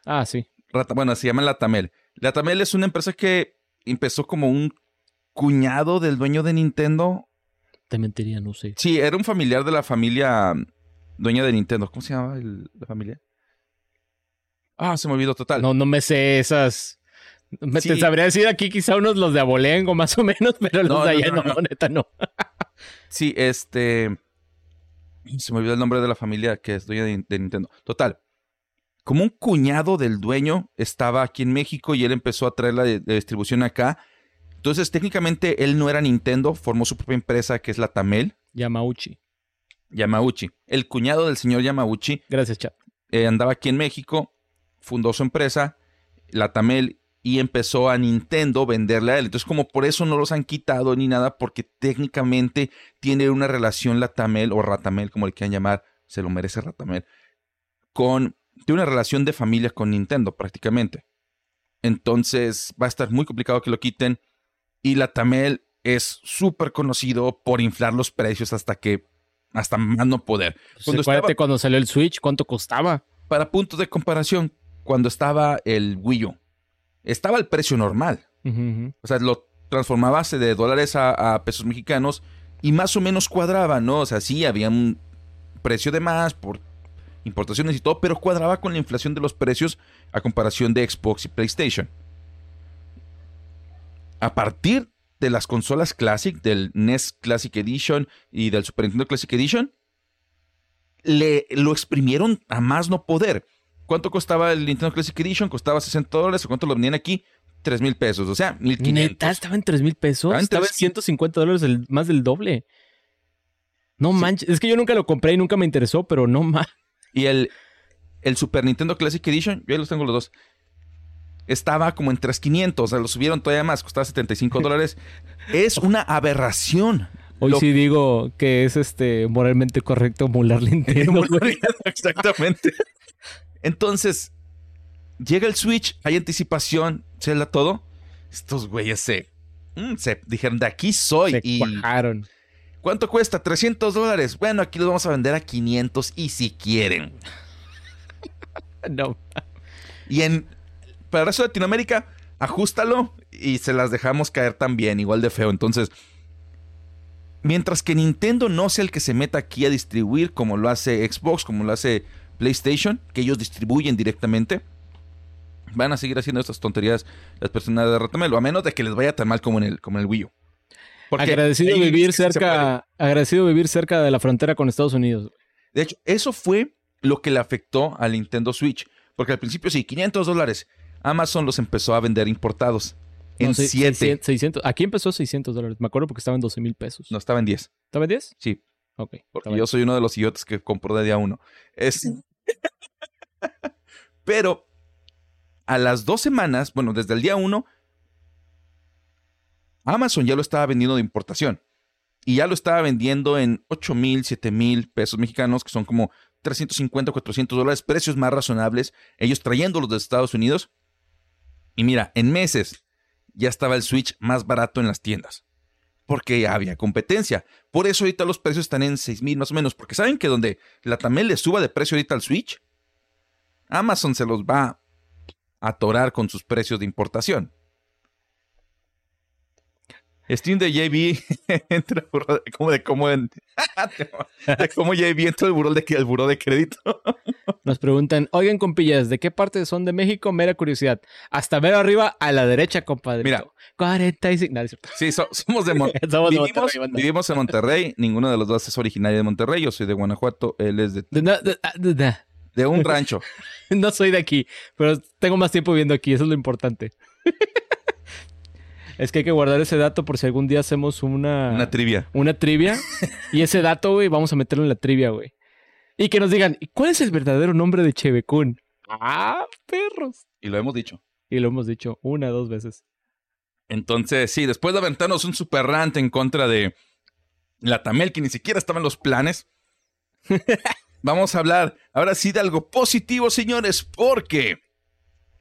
Ah, sí.
Rata- bueno, se llama Latamel. Latamel es una empresa que empezó como un cuñado del dueño de Nintendo.
Te mentiría, no sé.
Sí, era un familiar de la familia mm, dueña de Nintendo. ¿Cómo se llama el- la familia? Ah, se me olvidó total.
No, no me sé esas. Me
Sí.
te sabría decir aquí quizá unos los de Abolengo, más o menos, [LAUGHS] pero los
No,
de allá
no,
no,
no.
neta no.
Sí, este. Se me olvidó el nombre de la familia que es dueña de, de Nintendo. Total. Como un cuñado del dueño estaba aquí en México y él empezó a traer la de- distribución acá. Entonces, técnicamente, él no era Nintendo, formó su propia empresa que es la Tamel,
Yamauchi.
Yamauchi. El cuñado del señor Yamauchi
Gracias, chat.
eh, andaba aquí en México, fundó su empresa, la Tamel, y empezó a Nintendo venderle a él. Entonces, como por eso no los han quitado ni nada, porque técnicamente tiene una relación la Tamel o Ratamel, como le quieran llamar, se lo merece Ratamel, con, tiene una relación de familia con Nintendo prácticamente. Entonces, va a estar muy complicado que lo quiten. Y la Tamel es súper conocido por inflar los precios hasta que hasta más no poder.
Pues cuando, cuando salió el Switch, ¿cuánto costaba?
Para puntos de comparación, cuando estaba el Wii U, estaba el precio normal. O sea, lo transformabas de dólares a, pesos mexicanos y más o menos cuadraba, ¿no? O sea, sí, había un precio de más por importaciones y todo, pero cuadraba con la inflación de los precios a comparación de Xbox y PlayStation. A partir de las consolas Classic, del NES Classic Edition y del Super Nintendo Classic Edition, le, lo exprimieron a más no poder. ¿Cuánto costaba el Nintendo Classic Edition? Costaba 60 dólares. ¿O cuánto lo vendían aquí? 3 mil pesos. O sea, 1500.
¿Neta estaba en 3 mil pesos? Estaba en, 150 dólares, más del doble. No manches. Es que yo nunca lo compré y nunca me interesó, pero no más.
Y el, el Super Nintendo Classic Edition, yo ya los tengo los dos. Estaba como en 3.500, o sea, lo subieron todavía más, costaba 75 [LAUGHS] dólares. es una aberración.
Hoy sí digo que es este moralmente correcto molar [LAUGHS] Nintendo.
Exactamente. Entonces, llega el Switch, hay anticipación, se la todo. Estos güeyes se, mm, se dijeron, de aquí soy.
Se y
¿Cuánto cuesta? 300 dólares. Bueno, aquí los vamos a vender a 500 y si quieren. [LAUGHS]
no.
Y en, para el resto de Latinoamérica, ajustalo y se las dejamos caer también, igual de feo. Entonces, mientras que Nintendo no sea el que se meta aquí a distribuir como lo hace Xbox, como lo hace PlayStation, que ellos distribuyen directamente, van a seguir haciendo estas tonterías las personas de Ratamelo, a menos de que les vaya tan mal como en el, como en el Wii U.
agradecido vivir cerca, agradecido vivir cerca de la frontera con Estados Unidos.
De hecho, eso fue lo que le afectó al Nintendo Switch. Porque al principio sí, 500 dólares. Amazon los empezó a vender importados. En 7.
Aquí empezó 600 dólares. Me acuerdo porque estaba en 12 mil pesos.
No, estaba en 10.
¿Estaba en 10?
Sí.
Ok.
Porque yo soy uno de los idiotas que compró de día uno. Es... [LAUGHS] Pero a las dos semanas, bueno, desde el día uno, Amazon ya lo estaba vendiendo de importación. Y ya lo estaba vendiendo en 8 mil, 7 mil pesos mexicanos, que son como 350, 400 dólares, precios más razonables, ellos trayéndolos de Estados Unidos. Y mira, en meses ya estaba el Switch más barato en las tiendas. Porque había competencia. Por eso ahorita los precios están en 6 mil más o menos. Porque saben que donde la Tamel le suba de precio ahorita al Switch, Amazon se los va a atorar con sus precios de importación. Steam de JB [LAUGHS] entra como de cómo en, [LAUGHS] de cómo JB entra al buró de el buró de crédito. [LAUGHS]
Nos preguntan, oigan compillas, ¿de qué parte son de México? Mera curiosidad. Hasta ver arriba a la derecha, compadre.
Mira,
45. No,
sí, somos de, vivimos, vivimos en Monterrey. Ninguno de los dos es originario de Monterrey. Yo soy de Guanajuato. Él es de.
de,
de un rancho.
no soy de aquí, pero tengo más tiempo viviendo aquí. Eso es lo importante. Es que hay que guardar ese dato por si algún día hacemos una...
Una trivia.
Una trivia. y ese dato, güey, vamos a meterlo en la trivia, güey. Y que nos digan, ¿cuál es el verdadero nombre de Chevecún? Ah, perros.
Y lo hemos dicho.
Y lo hemos dicho una, dos veces.
Entonces, sí, después de aventarnos un super rant en contra de la Tamel, que ni siquiera estaba en los planes, [LAUGHS] vamos a hablar ahora sí de algo positivo, señores, porque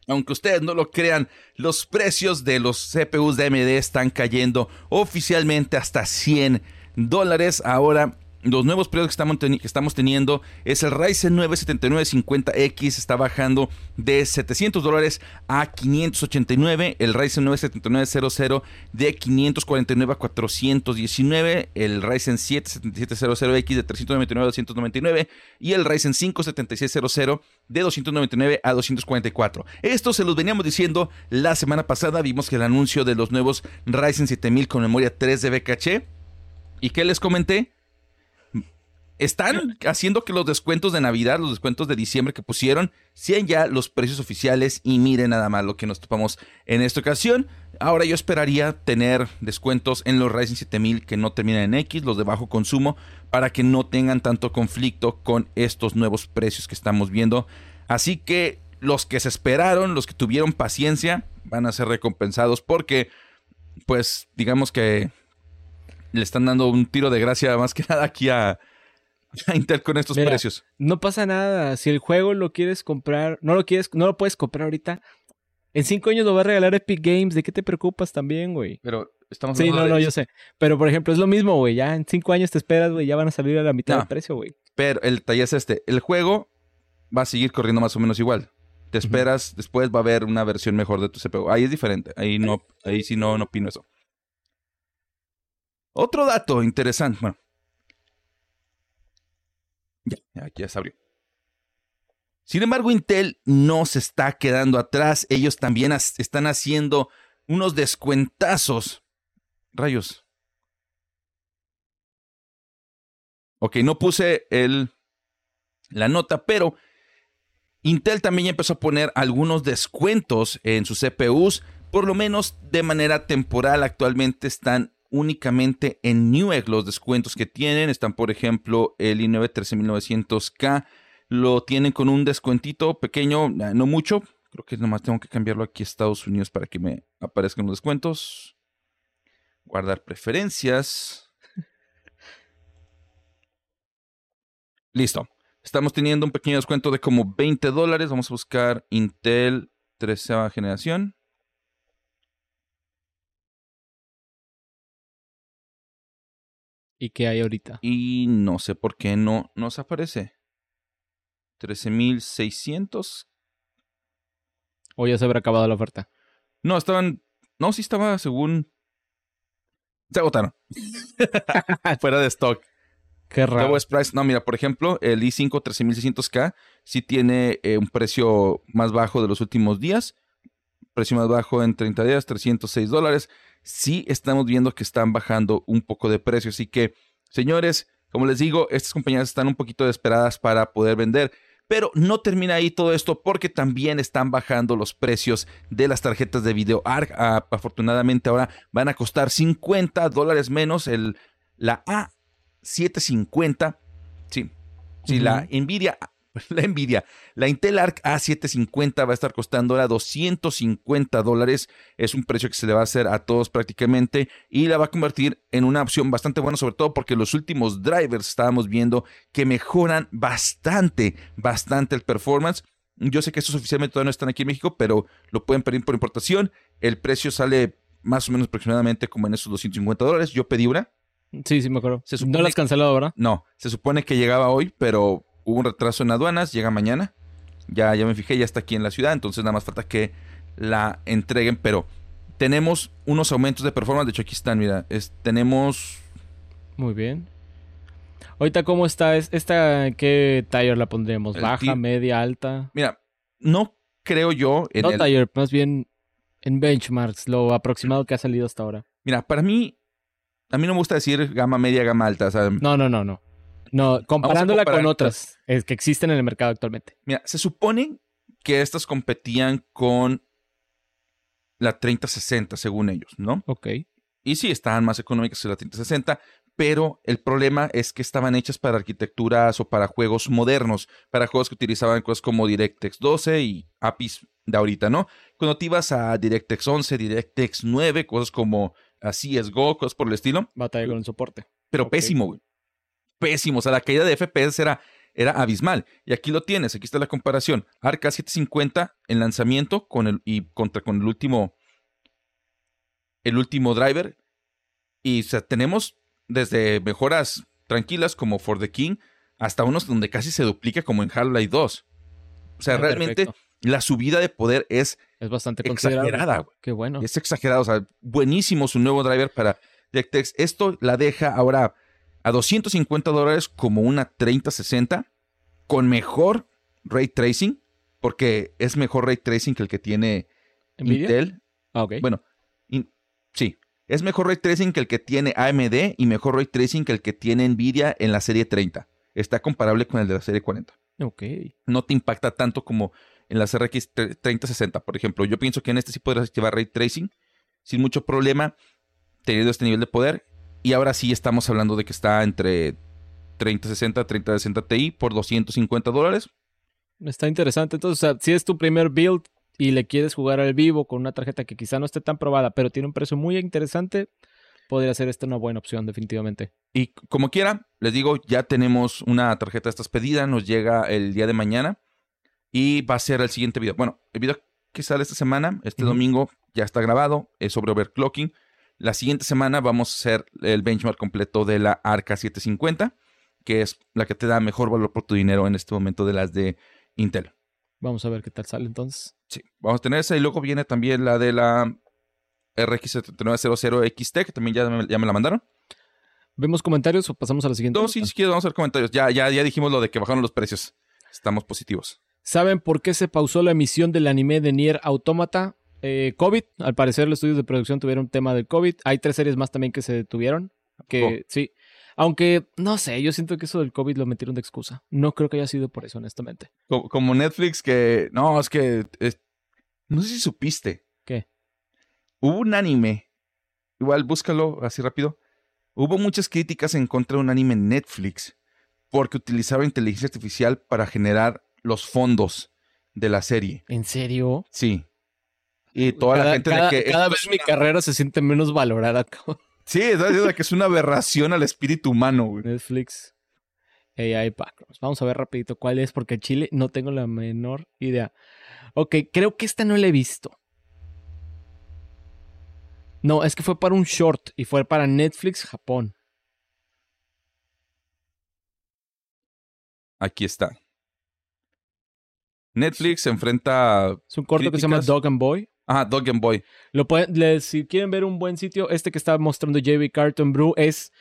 aunque ustedes no lo crean, los precios de los CPUs de AMD están cayendo oficialmente hasta 100 dólares. Ahora los nuevos precios que estamos, teniendo es el Ryzen 9 7950X está bajando de 700 dólares a 589, el Ryzen 9 7900 de 549 a 419, el Ryzen 7 7700X de 399 a 299 y el Ryzen 5 7600 de 299 a 244. Esto se los veníamos diciendo la semana pasada, vimos que el anuncio de los nuevos Ryzen 7000 con memoria 3 de caché. ¿Y qué les comenté? Están haciendo que los descuentos de Navidad, los descuentos de diciembre que pusieron, sean ya los precios oficiales y miren nada más lo que nos topamos en esta ocasión. Ahora yo esperaría tener descuentos en los Ryzen 7000 que no terminan en X, los de bajo consumo, para que no tengan tanto conflicto con estos nuevos precios que estamos viendo. Así que los que se esperaron, los que tuvieron paciencia, van a ser recompensados porque, pues, digamos que le están dando un tiro de gracia [LAUGHS] más que nada aquí a, [LAUGHS] Intel con estos precios.
No pasa nada. Si el juego lo quieres comprar, no lo quieres, no lo puedes comprar ahorita, En cinco años lo va a regalar Epic Games. ¿De qué te preocupas también, güey?
Pero estamos
Sí, no, no, yo sé. Pero, por ejemplo, es lo mismo, güey. Ya en cinco años te esperas, güey. Ya van a salir a la mitad del precio, güey.
Pero el detalle es este. El juego va a seguir corriendo más o menos igual. Te esperas, después va a haber una versión mejor de tu CPU. Ahí es diferente. Ahí no, ahí sí no, no opino eso. Otro dato interesante. Bueno. Ya, ya, ya se abrió. Sin embargo, Intel no se está quedando atrás. Ellos también están haciendo unos descuentazos. Rayos. Ok, no puse el, la nota, pero Intel también empezó a poner algunos descuentos en sus CPUs, por lo menos de manera temporal. Actualmente están únicamente en Newegg los descuentos que tienen. Están, por ejemplo, el i9 13900K lo tienen con un descuentito pequeño, no mucho. Creo que nomás tengo que cambiarlo aquí a Estados Unidos para que me aparezcan los descuentos. Guardar preferencias. [LAUGHS] Listo. Estamos teniendo un pequeño descuento de como 20 dólares. Vamos a buscar Intel 13 generación.
¿Y qué hay ahorita?
Y no sé por qué no nos aparece. 13.600.
¿O ya se habrá acabado la oferta?
No, estaban. No, sí estaba según. Se agotaron. [LAUGHS] Fuera de stock.
Qué raro.
Price. No, mira, por ejemplo, el i5 13600K sí tiene eh, un precio más bajo de los últimos días. Precio más bajo en 30 días, 306 dólares. Sí estamos viendo que están bajando un poco de precio. Así que, señores, como les digo, estas compañías están un poquito desesperadas para poder vender. Pero no termina ahí todo esto porque también están bajando los precios de las tarjetas de video ARC. Ah, afortunadamente ahora van a costar 50 dólares menos el, la A750. Sí, sí, la Nvidia [LAUGHS] la Nvidia. La Intel Arc A750 va a estar costando ahora 250 dólares. Es un precio que se le va a hacer a todos prácticamente y la va a convertir en una opción bastante buena, sobre todo porque los últimos drivers estábamos viendo que mejoran bastante, bastante el performance. Yo sé que estos oficialmente todavía no están aquí en México, pero lo pueden pedir por importación. El precio sale más o menos aproximadamente como en esos 250 dólares. Yo pedí una.
Sí, sí, me acuerdo. no la has cancelado, ¿verdad?
No, se supone que llegaba hoy, pero hubo un retraso en aduanas, llega mañana. Ya, ya me fijé, ya está aquí en la ciudad, entonces nada más falta que la entreguen, pero tenemos unos aumentos de performance, de hecho aquí están, mira, tenemos...
Muy bien. Ahorita, ¿cómo está? ¿Esta qué taller la pondremos? ¿Baja, media, alta?
Mira, no creo yo...
En no el... más bien en benchmarks, lo aproximado que ha salido hasta ahora.
Mira, para mí, a mí no me gusta decir gama media, gama alta.
no, no, no, no. No, comparándola con otras que existen en el mercado actualmente.
Mira, se supone que estas competían con la 3060, según ellos, ¿no?
Ok.
Y sí, estaban más económicas que la 3060, pero el problema es que estaban hechas para arquitecturas o para juegos modernos, para juegos que utilizaban cosas como DirectX 12 y APIs de ahorita, ¿no? Cuando te ibas a DirectX 11, DirectX 9, cosas como así es Go, cosas por el estilo.
Batalla con el soporte.
Pero pésimo, güey pésimo. O sea, la caída de FPS era, era abismal. Y aquí lo tienes, aquí está la comparación. Arca 750 en lanzamiento con el, y contra con el último, el último driver. Y o sea, tenemos desde mejoras tranquilas como For the King hasta unos donde casi se duplica como en Half-Life 2. O sea, ah, realmente la subida de poder es,
es bastante exagerada.
Qué
bueno.
Es exagerado. O sea, buenísimo su nuevo driver para DirectX. Esto la deja ahora a 250 dólares como una 3060 con mejor ray tracing, porque es mejor ray tracing que el que tiene Intel.
Ah,
Bueno, sí, es mejor ray tracing que el que tiene AMD y mejor ray tracing que el que tiene Nvidia en la serie 30. Está comparable con el de la serie 40.
Ok.
No te impacta tanto como en la RX 3060, por ejemplo. Yo pienso que en este sí podrás llevar ray tracing sin mucho problema, teniendo este nivel de poder. Y ahora sí estamos hablando de que está entre 3060, 3060 Ti por 250 dólares.
Está interesante. Entonces, si es tu primer build y le quieres jugar al vivo con una tarjeta que quizá no esté tan probada, pero tiene un precio muy interesante, podría ser esta una buena opción, definitivamente.
Y como quiera, les digo, ya tenemos una tarjeta de estas pedida, nos llega el día de mañana y va a ser el siguiente video. Bueno, el video que sale esta semana. Este domingo ya está grabado. Es sobre overclocking. La siguiente semana vamos a hacer el benchmark completo de la Arca 750, que es la que te da mejor valor por tu dinero en este momento de las de Intel.
Vamos a ver qué tal sale entonces.
Sí, vamos a tener esa y luego viene también la de la RX 7900 XT, que también ya me, ya me la mandaron.
¿Vemos comentarios o pasamos a la siguiente?
No, sí, sí, vamos a ver comentarios. Ya, ya, ya dijimos lo de que bajaron los precios. Estamos positivos.
¿Saben por qué se pausó la emisión del anime de Nier Automata? Eh, COVID, al parecer los estudios de producción tuvieron un tema del COVID. Hay tres series más también que se detuvieron. Que sí. Aunque, no sé, yo siento que eso del COVID lo metieron de excusa. No creo que haya sido por eso, honestamente.
Como, Netflix que... No, es que... no sé si supiste.
¿Qué?
Hubo un anime. Igual, búscalo así rápido. Hubo muchas críticas en contra de un anime en Netflix porque utilizaba inteligencia artificial para generar los fondos de la serie.
¿En serio?
Sí. Y toda la gente de
que. Cada vez mi carrera se siente menos valorada. [LAUGHS]
sí, es que es una aberración al espíritu humano, güey.
Netflix. AI Backgrounds. Vamos a ver rapidito cuál es, porque Chile no tengo la menor idea. Ok, creo que esta no la he visto. No, es que fue para un short y fue para Netflix Japón.
Aquí está. Netflix se enfrenta.
Es un corto que se llama Dog and Boy.
Ah, Dog and Boy.
Lo pueden, si quieren ver un buen sitio, este que está mostrando JB Carton Brew es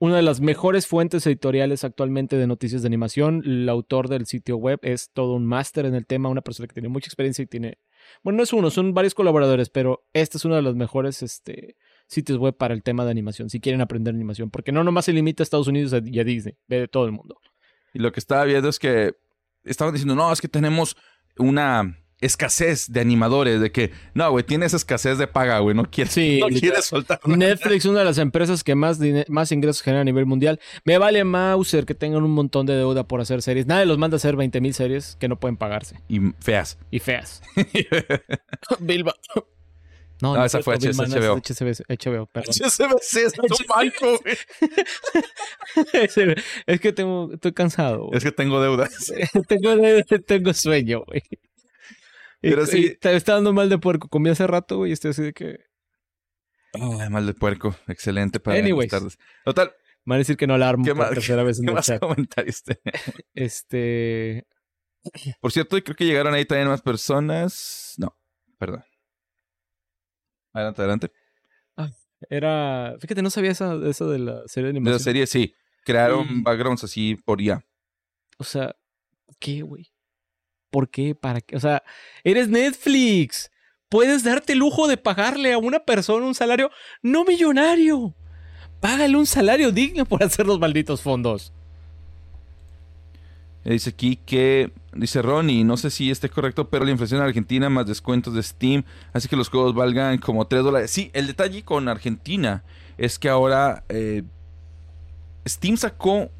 una de las mejores fuentes editoriales actualmente de noticias de animación. El autor del sitio web es todo un máster en el tema, una persona que tiene mucha experiencia y tiene. Bueno, no es uno, son varios colaboradores, pero este es uno de los mejores este, sitios web para el tema de animación, si quieren aprender animación, porque no nomás se limita a Estados Unidos y a Disney, ve de todo el mundo.
Y lo que estaba viendo es que estaban diciendo, no, es que tenemos una escasez de animadores, de que, no, güey, tienes escasez de paga, güey, no quieres, sí, no soltar.
Netflix, una de las empresas que más, más ingresos genera a nivel mundial. Me vale Mauser que tengan un montón de deuda por hacer series. Nadie los manda a hacer 20 mil series que no pueden pagarse.
Y feas.
Y feas. [LAUGHS] Bilba.
No, no, esa fue HBO.
HBO, perdón.
HCBC es un banco, güey. [LAUGHS]
es que tengo, estoy cansado.
Es que tengo deudas. [LAUGHS]
tengo, tengo sueño, güey. Pero sí. Te está dando mal de puerco. Comí hace rato, güey, y estoy así de que.
Ay, mal de puerco. Excelente para
Anyways.
tardes. Total.
Me van a decir que no alarmo
¿Qué por más, tercera vez en ¿qué el más chat. comentarios
Este.
Por cierto, creo que llegaron ahí también más personas. No, perdón. Adelante, adelante.
Ah, era. Fíjate, no sabía eso, de la serie de animación.
De la serie, sí. Crearon backgrounds así por ya.
O sea, ¿qué, güey? ¿Por qué? ¿Para qué? O sea, eres Netflix. Puedes darte el lujo de pagarle a una persona un salario no millonario. Págale un salario digno por hacer los malditos fondos.
Dice aquí que, dice Ronnie, no sé si esté correcto, pero la inflación en Argentina más descuentos de Steam hace que los juegos valgan como 3 dólares. Sí, el detalle con Argentina es que ahora eh, Steam sacó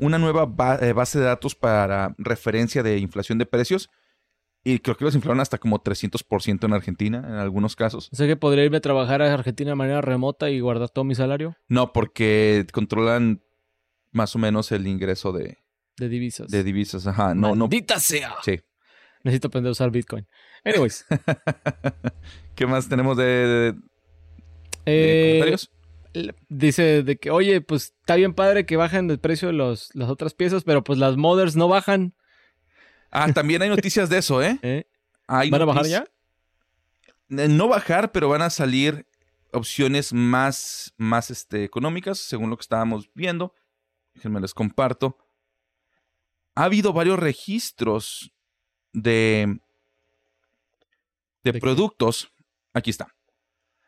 una nueva eh, base de datos para referencia de inflación de precios. Y creo que los inflaron hasta como 300% en Argentina, en algunos casos.
O sea que podría irme a trabajar a Argentina de manera remota y guardar todo mi salario.
No, porque controlan más o menos el ingreso de,
de divisas.
De divisas, ajá. No,
¡Maldita sea!
Sí.
Necesito aprender a usar Bitcoin. Anyways. [LAUGHS]
¿Qué más tenemos de,
eh, comentarios? Dice de que, oye, pues está bien padre que bajen el precio los, las otras piezas, pero pues las mothers no bajan.
Ah, también hay noticias de eso, ¿eh? [LAUGHS]
¿Eh? ¿Van a bajar ya?
Eh, no bajar, pero van a salir opciones más, más este, económicas, según lo que estábamos viendo. Déjenme les comparto ha habido varios registros de, de, productos. Aquí está.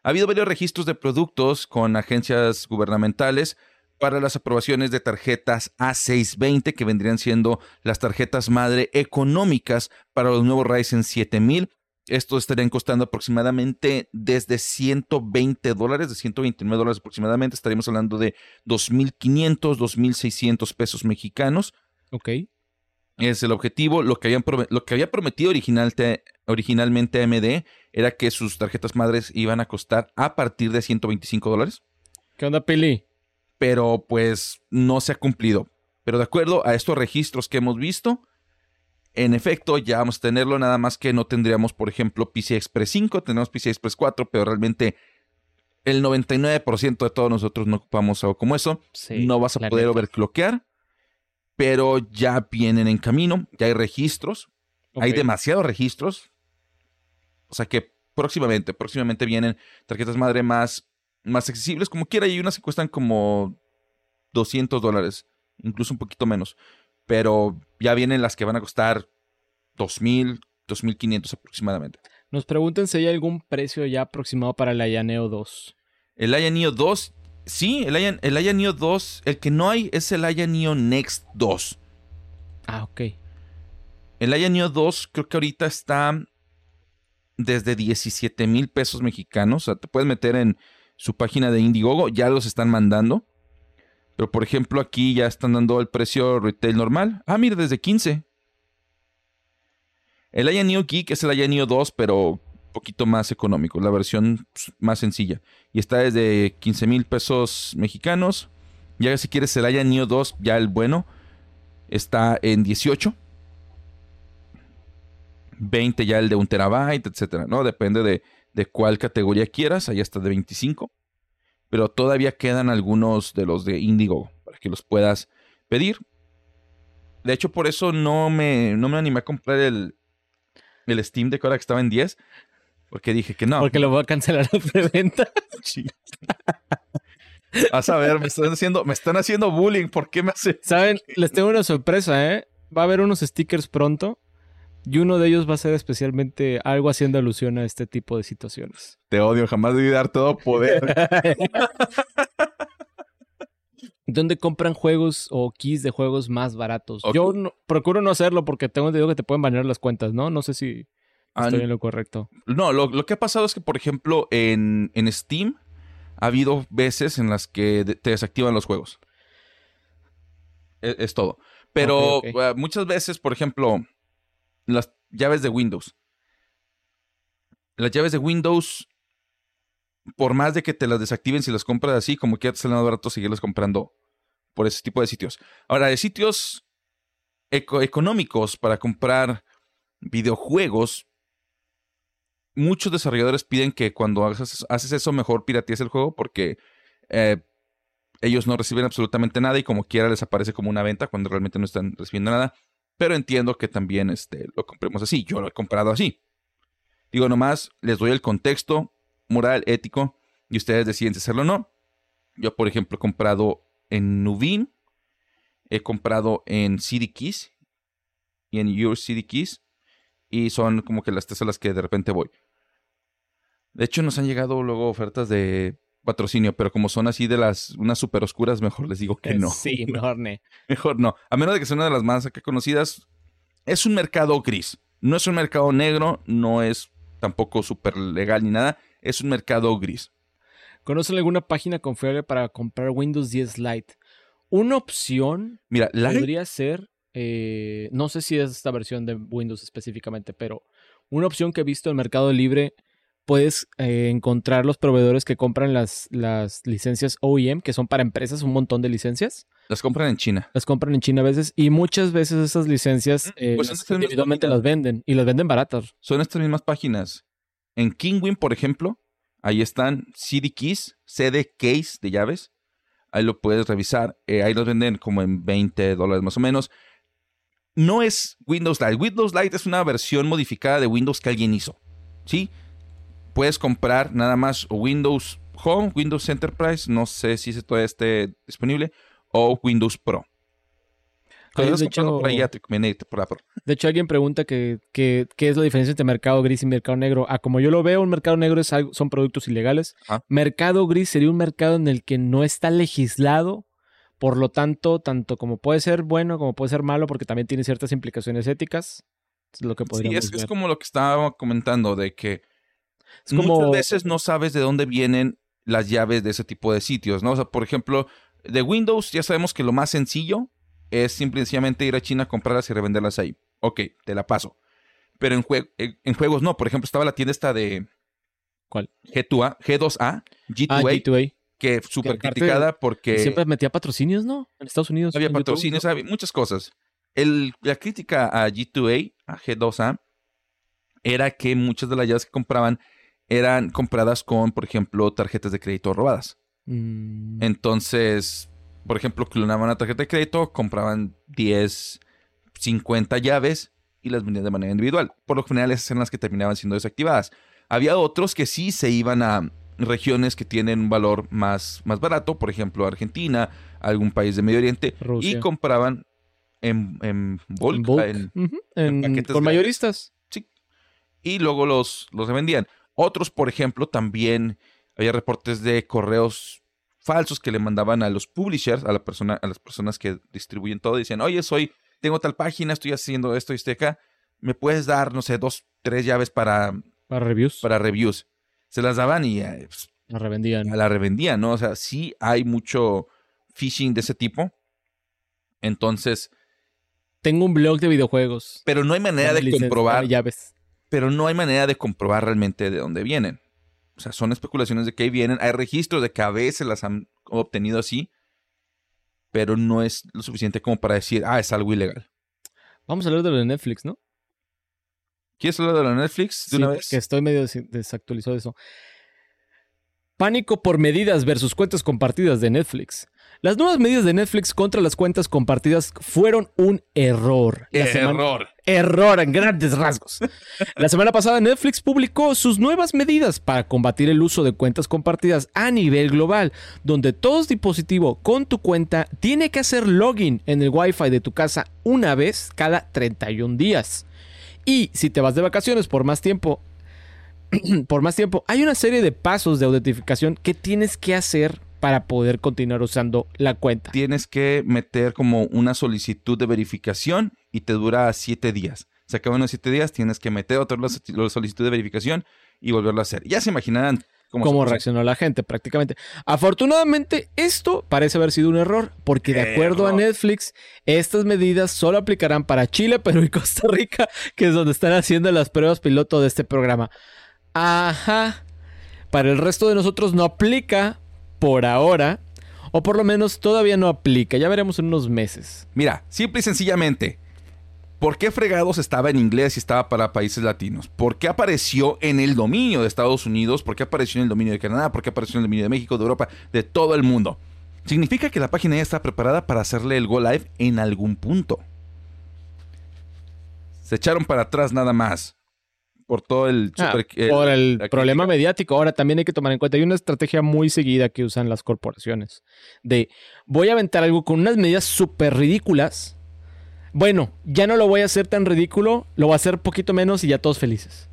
Ha habido varios registros de productos con agencias gubernamentales para las aprobaciones de tarjetas A620, que vendrían siendo las tarjetas madre económicas para los nuevos Ryzen 7000. Estos estarían costando aproximadamente desde 120 dólares, de 129 dólares aproximadamente. Estaríamos hablando de 2.500, 2.600 pesos mexicanos.
Ok
es el objetivo. Lo que, habían lo que había prometido originalmente AMD era que sus tarjetas madres iban a costar a partir de 125 dólares.
¿Qué onda, Pili?
Pero pues no se ha cumplido. Pero de acuerdo a estos registros que hemos visto, En efecto, ya vamos a tenerlo, nada más que no tendríamos, por ejemplo, PCI Express 5, tenemos PCI Express 4, pero realmente el 99% de todos nosotros no ocupamos algo como eso. no vas a poder overclockear, pero ya vienen en camino, ya hay registros, hay demasiados registros. O sea que próximamente, próximamente vienen tarjetas madre más, más accesibles, como quiera, y unas que cuestan como 200 dólares, incluso un poquito menos. Pero ya vienen las que van a costar 2.000, 2.500 aproximadamente.
Nos preguntan si hay algún precio ya aproximado para el Aya Neo 2.
El Aya Neo 2, sí, el Aya, el Neo 2, el que no hay es el Aya Neo Next 2.
Ah, ok.
El Aya Neo 2 creo que ahorita está desde 17 mil pesos mexicanos. O sea, te puedes meter en su página de Indiegogo, ya los están mandando. Pero por ejemplo, aquí ya están dando el precio retail normal. Ah, mira, desde 15. El Aya Neo Geek es el Aya Neo 2, pero poquito más económico, la versión más sencilla. Y está desde 15 mil pesos mexicanos. Ya si quieres el Aya Neo 2, ya el bueno, está en 18. 20 ya el de un terabyte, etcétera, ¿no? Depende de, de cuál categoría quieras. Ahí está de 25. Pero todavía quedan algunos de los de Indigo para que los puedas pedir. De hecho, por eso no me, no me animé a comprar el, el Steam Deck ahora que estaba en 10. Porque dije que no.
Porque lo voy a cancelar [LAUGHS] la preventa.
Vas a ver, me están haciendo, me están haciendo bullying. ¿Por qué me hace?
Saben, les tengo una sorpresa, ¿eh? Va a haber unos stickers pronto. Y uno de ellos va a ser especialmente algo haciendo alusión a este tipo de situaciones.
Te odio, jamás debí dar todo poder. [LAUGHS]
¿Dónde compran juegos o keys de juegos más baratos? Yo procuro no hacerlo porque tengo entendido que te pueden banear las cuentas, ¿no? No sé si estoy en lo correcto.
No, lo, que ha pasado es que, por ejemplo, en, Steam ha habido veces en las que te desactivan los juegos. E, es, todo. Pero eh, muchas veces, por ejemplo, las llaves de Windows. Las llaves de Windows, por más de que te las desactiven si las compras así, como que ya te salen más barato seguirlas comprando por ese tipo de sitios. Ahora, de sitios económicos para comprar videojuegos, muchos desarrolladores piden que cuando haces, eso mejor piratees el juego porque eh, ellos no reciben absolutamente nada y como quiera les aparece como una venta cuando realmente no están recibiendo nada. Pero entiendo que también este, lo compremos así. Yo lo he comprado así. Digo, nomás les doy el contexto moral, ético, y ustedes deciden si hacerlo o no. Yo, por ejemplo, he comprado en Nuvin, he comprado en CD Keys y en Your CD Keys, y son como que las tres a las que de repente voy. De hecho, nos han llegado luego ofertas de patrocinio, pero como son así de las unas super oscuras, mejor les digo que no.
Sí, [LAUGHS] mejor no.
Mejor no. A menos de que sea una de las más acá conocidas, es un mercado gris. No es un mercado negro, no es tampoco súper legal ni nada, es un mercado gris.
¿Conocen alguna página confiable para comprar Windows 10 Lite? Una opción
Mira,
podría ser, eh, no sé si es esta versión de Windows específicamente, pero una opción que he visto en Mercado Libre, puedes eh, encontrar los proveedores que compran las, las licencias OEM, que son para empresas, un montón de licencias.
Las compran en China.
Las compran en China a veces y muchas veces esas licencias eh, pues individualmente las venden y las venden baratas.
Son estas mismas páginas. En Kingwin, por ejemplo, Ahí están CD Keys, CD Case de llaves. Ahí lo puedes revisar. Eh, ahí los venden como en 20 dólares más o menos. No es Windows Lite. Windows Lite es una versión modificada de Windows que alguien hizo. ¿Sí? Puedes comprar nada más Windows Home, Windows Enterprise, no sé si todavía esté disponible, o Windows Pro
de, hecho, alguien pregunta que, qué es la diferencia entre mercado gris y mercado negro. Ah, como yo lo veo, un mercado negro es son productos ilegales. Mercado gris sería un mercado en el que no está legislado. Por lo tanto, tanto como puede ser bueno como puede ser malo, porque también tiene ciertas implicaciones éticas. Es lo que podríamos
sí, es, es como lo que estaba comentando, de que muchas veces no sabes de dónde vienen las llaves de ese tipo de sitios, ¿no? O sea, por ejemplo, de Windows ya sabemos que lo más sencillo es simplemente ir a China, comprarlas y revenderlas ahí. Ok, te la paso. Pero en, en juegos no. Por ejemplo, estaba la tienda esta de...
¿Cuál?
G2A, G2A, G2A,
ah, G2A.
que súper criticada porque...
Siempre metía patrocinios, ¿no? En Estados Unidos.
Había patrocinios, había muchas cosas. el, la crítica a G2A, a G2A, era que muchas de las llaves que compraban eran compradas con, por ejemplo, tarjetas de crédito robadas.
Mm,
Entonces, por ejemplo, clonaban una tarjeta de crédito, compraban 10, 50 llaves y las vendían de manera individual. Por lo general, esas eran las que terminaban siendo desactivadas. Había otros que sí se iban a regiones que tienen un valor más, más barato, por ejemplo, Argentina, algún país de Medio Oriente,
Rusia.
y compraban en, en bulk,
en bulk.
en-
con
grandes.
mayoristas.
y luego los, los revendían. Otros, por ejemplo, también había reportes de correos falsos que le mandaban a los publishers, a la persona, a las personas que distribuyen todo, y decían, oye, soy, tengo tal página, estoy haciendo esto y estoy acá, me puedes dar, no sé, dos, tres llaves para,
Para reviews.
para reviews. Se las daban y eh, pues,
La revendían.
la revendían, ¿no? O sea, sí hay mucho phishing de ese tipo. Entonces,
Tengo un blog de videojuegos.
pero no hay manera de comprobar
llaves.
Pero no hay manera de comprobar realmente de dónde vienen. O sea, son especulaciones de que ahí vienen. Hay registros de que a veces las han obtenido así, pero no es lo suficiente como para decir, ah, es algo ilegal.
Vamos a hablar de lo de Netflix, ¿no?
¿Quieres hablar de la Netflix de
Sí,
una vez?
porque estoy medio des- desactualizado de eso. Pánico por medidas versus cuentas compartidas de Netflix. Las nuevas medidas de Netflix contra las cuentas compartidas fueron un error. La semana-
Error.
En grandes rasgos. La semana pasada Netflix publicó sus nuevas medidas para combatir el uso de cuentas compartidas a nivel global, donde todo dispositivo con tu cuenta tiene que hacer login en el Wi-Fi de tu casa una vez cada 31 días. Y si te vas de vacaciones por más tiempo, [CLEARS THROAT] por más tiempo, hay una serie de pasos de autentificación que tienes que hacer para poder continuar usando la cuenta.
Tienes que meter como una solicitud de verificación y te dura siete días. Se acaban los siete días, tienes que meter otra solicitud de verificación y volverlo a hacer. Ya se imaginarán cómo,
cómo
se
reaccionó la gente prácticamente. Afortunadamente, esto parece haber sido un error, porque de acuerdo a. Netflix, estas medidas solo aplicarán para Chile, [LAUGHS] Perú y Costa Rica, que es donde están haciendo las pruebas piloto de este programa. Ajá. Para el resto de nosotros no aplica por ahora, o por lo menos todavía no aplica. Ya veremos en unos meses.
Mira, simple y sencillamente, ¿por qué fregados estaba en inglés y estaba para países latinos? ¿Por qué apareció en el dominio de Estados Unidos? ¿Por qué apareció en el dominio de Canadá? ¿Por qué apareció en el dominio de México, de Europa, de todo el mundo? Significa que la página ya está preparada para hacerle el go live en algún punto. Se echaron para atrás nada más. Por todo el...
Ah,
super- el-
por el problema
crítica.
mediático. Ahora también hay que tomar en cuenta, hay una estrategia muy seguida que usan las corporaciones. De voy a aventar algo con unas medidas súper ridículas. Bueno, ya no lo voy a hacer tan ridículo, lo voy a hacer poquito menos y ya todos felices.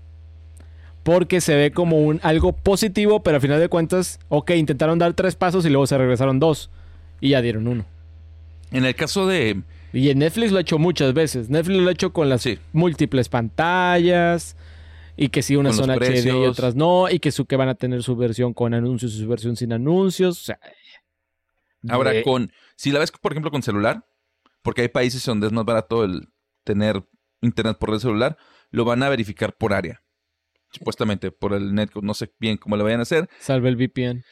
Porque se ve como un, algo positivo, pero al final de cuentas, ok, intentaron dar tres pasos y luego se regresaron dos. Y ya dieron uno.
En el caso de...
Y en Netflix lo ha hecho muchas veces. Netflix lo ha hecho con las
Sí.
múltiples pantallas. Y que sí, unas son HD y otras no. Y que, su, que van a tener su versión con anuncios y su versión sin anuncios. O sea,
Ahora,
de-
con... Si la ves, por ejemplo, con celular, porque hay países donde es más barato el tener internet por el celular, lo van a verificar por área. Supuestamente, por el netcode. No sé bien cómo lo vayan a hacer.
Salve el VPN.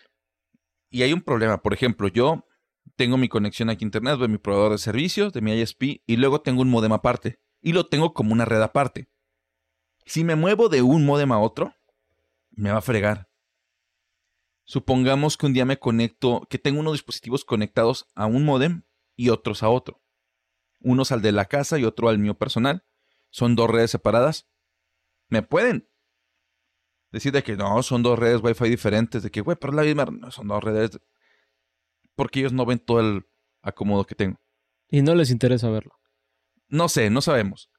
Y hay un problema. Por ejemplo, yo tengo mi conexión aquí a internet de mi proveedor de servicios, de mi ISP, y luego tengo un modem aparte. Y lo tengo como una red aparte. Si me muevo de un modem a otro, me va a fregar. Supongamos que un día me conecto, que tengo unos dispositivos conectados a un modem y otros a otro. Unos al de la casa y otro al mío personal. Son dos redes separadas. Me pueden decir de que no, son dos redes Wi-Fi diferentes, de que, güey, pero es la misma, no, son dos redes. Porque ellos no ven todo el acomodo que tengo.
Y no les interesa verlo.
No sé, no sabemos.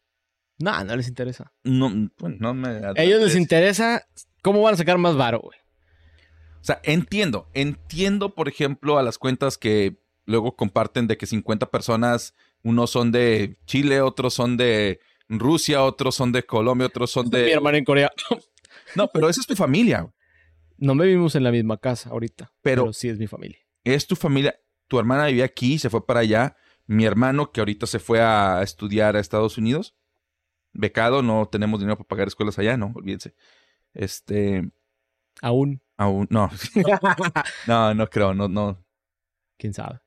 No, no les interesa.
No, bueno, no me...
A ellos les interesa cómo van a sacar más varo, güey.
O sea, entiendo, entiendo, por ejemplo, a las cuentas que luego comparten de que 50 personas, unos son de Chile, otros son de Rusia, otros son de Colombia, otros son
Mi
de...
hermano en Corea.
No, pero esa es tu familia. güey.
No vivimos en la misma casa ahorita.
Pero-
Pero, sí es mi familia.
Es tu familia. Tu hermana vivía aquí, se fue para allá. Mi hermano, que ahorita se fue a estudiar a Estados Unidos, becado, no tenemos dinero para pagar escuelas allá, no, olvídense. Este,
Aún.
aún, no, [LAUGHS] no, no creo, no, no.
¿Quién sabe?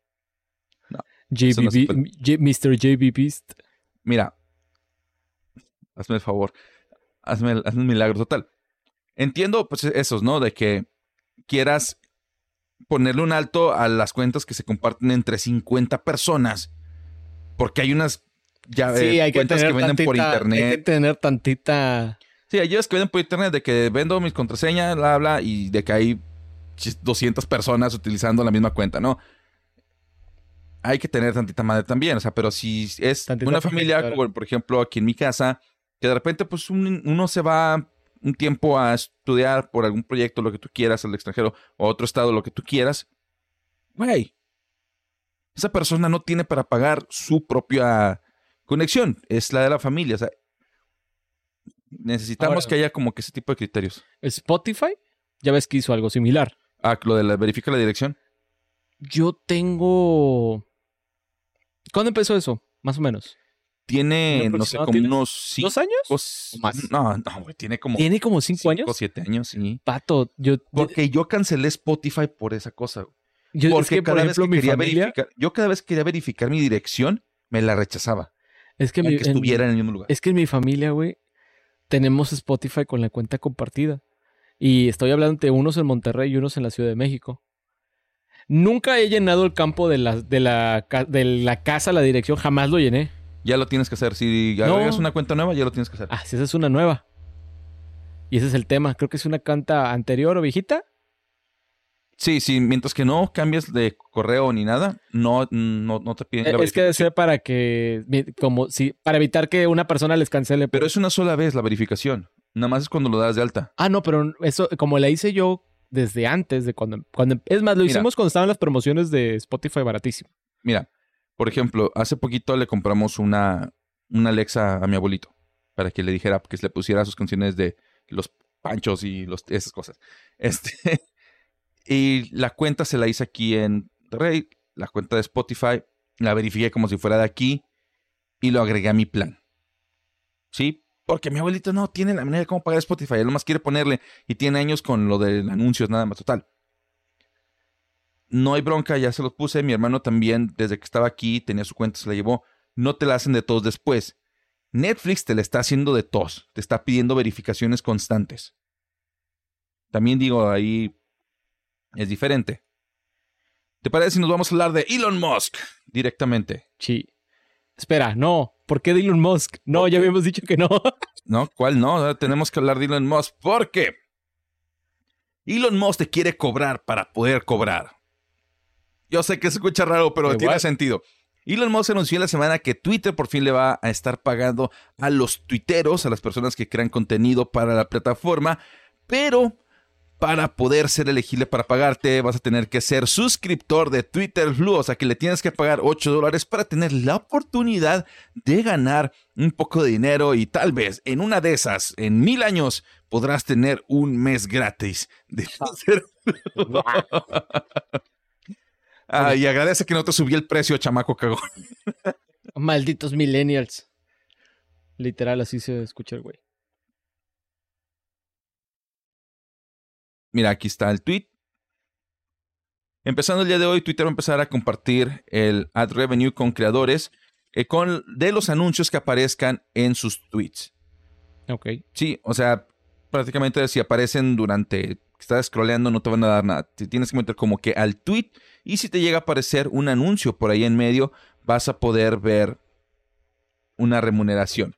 No,
JBB,
no
Mr. JB Beast.
mira, hazme el favor, hazme, hazme un milagro total. Entiendo, pues, esos, ¿no? De que quieras ponerle un alto a las cuentas que se comparten entre 50 personas. Porque hay unas ya,
sí, hay cuentas que, venden por internet. Hay que tener tantita.
Sí, hay que venden por internet de que vendo mis contraseñas, bla, bla, y de que hay 200 personas utilizando la misma cuenta, ¿no? Hay que tener tantita madre también, o sea, pero si es una familia, como por ejemplo aquí en mi casa, que de repente pues uno se va un tiempo a estudiar por algún proyecto, lo que tú quieras, al extranjero, o otro estado, lo que tú quieras, güey, esa persona no tiene para pagar su propia conexión, es la de la familia, o sea, necesitamos que haya como que ese tipo de criterios.
Spotify, ya ves que hizo algo similar.
Ah, lo de la verifica la dirección.
Yo tengo. ¿Cuándo empezó eso? Más o menos.
Tiene, no sé, como unos
¿Dos años?
No, no, güey, tiene como.
¿Tiene como cinco, años?
O siete años, sí.
Pato, yo.
Porque yo cancelé Spotify por esa cosa. Yo, Porque cada vez que quería verificar. Yo cada vez que quería verificar mi dirección, me la rechazaba.
Es que,
mi, estuviera en el mismo lugar.
Es que en mi familia, güey, tenemos Spotify con la cuenta compartida. Y estoy hablando de unos en Monterrey y unos en la Ciudad de México. Nunca he llenado el campo de la, de la, de la casa, la dirección, jamás lo llené.
Ya lo tienes que hacer. Si agregas una cuenta nueva, ya lo tienes que hacer.
Ah, si esa es una nueva. Y ese es el tema. Creo que es una cuenta anterior o viejita.
Sí, sí, mientras que no cambies de correo ni nada, no, no, no te piden
la Es que debe ser para que, como si, para evitar que una persona les cancele.
Pero es una sola vez la verificación. Nada más es cuando lo das de alta.
Ah, no, pero eso, como la hice yo desde antes de cuando, cuando es más, lo hicimos cuando estaban las promociones de Spotify baratísimo.
Mira, por ejemplo, hace poquito le compramos una, una Alexa a mi abuelito para que le dijera que le pusiera sus canciones de los panchos y los, esas cosas. [LAUGHS] Este, y la cuenta se la hice aquí en Rey, la cuenta de Spotify, la verifiqué como si fuera de aquí y lo agregué a mi plan. ¿Sí? Porque mi abuelito no tiene la manera de cómo pagar Spotify. Él nomás quiere ponerle y tiene años con lo de anuncios nada más. Total. No hay bronca, ya se los puse. Mi hermano también, desde que estaba aquí, tenía su cuenta, se la llevó. No te la hacen de todos después. Netflix te la está haciendo de tos. Te está pidiendo verificaciones constantes. También digo, ahí es diferente. ¿Te parece si nos vamos a hablar de Elon Musk directamente?
Sí. Espera, no. ¿Por qué de Elon Musk? No, ya habíamos dicho que no. [LAUGHS]
no, ¿cuál no? Tenemos que hablar de Elon Musk porque Elon Musk te quiere cobrar para poder cobrar. Yo sé que se escucha raro, pero tiene sentido. Elon Musk anunció en la semana que Twitter por fin le va a estar pagando a los tuiteros, a las personas que crean contenido para la plataforma, pero para poder ser elegible para pagarte, vas a tener que ser suscriptor de Twitter Blue, o sea que le tienes que pagar 8 dólares para tener la oportunidad de ganar un poco de dinero y tal vez en una de esas, en mil años, podrás tener un mes gratis de Twitter ah, [LAUGHS] y agradece que no te subí el precio, chamaco cagón.
Malditos millennials. Literal, así se escucha el güey.
Mira, aquí está el tweet. Empezando el día de hoy, Twitter va a empezar a compartir el ad revenue con creadores eh, con, de los anuncios que aparezcan en sus tweets.
Ok.
Sí, o sea, prácticamente si aparecen durante que estás scrolleando no te van a dar nada. Te tienes que meter como que al tweet y si te llega a aparecer un anuncio por ahí en medio, vas a poder ver una remuneración.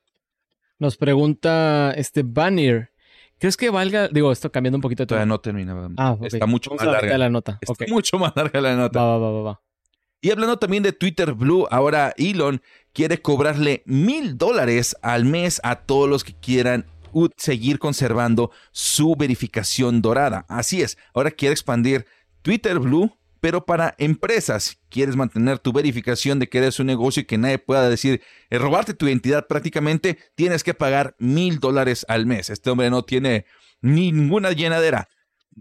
Nos pregunta este Banner. ¿Crees que valga? Digo, esto cambiando un poquito.
Todavía no termina. Ah, Está mucho más larga.
la nota.
Está mucho más larga la nota.
Va, va, va, va.
Y hablando también de Twitter Blue, ahora Elon quiere cobrarle mil dólares al mes a todos los que quieran seguir conservando su verificación dorada. Así es, ahora quiere expandir Twitter Blue pero para empresas, quieres mantener tu verificación de que eres un negocio y que nadie pueda decir, eh, robarte tu identidad prácticamente, tienes que pagar mil dólares al mes. Este hombre no tiene ninguna llenadera.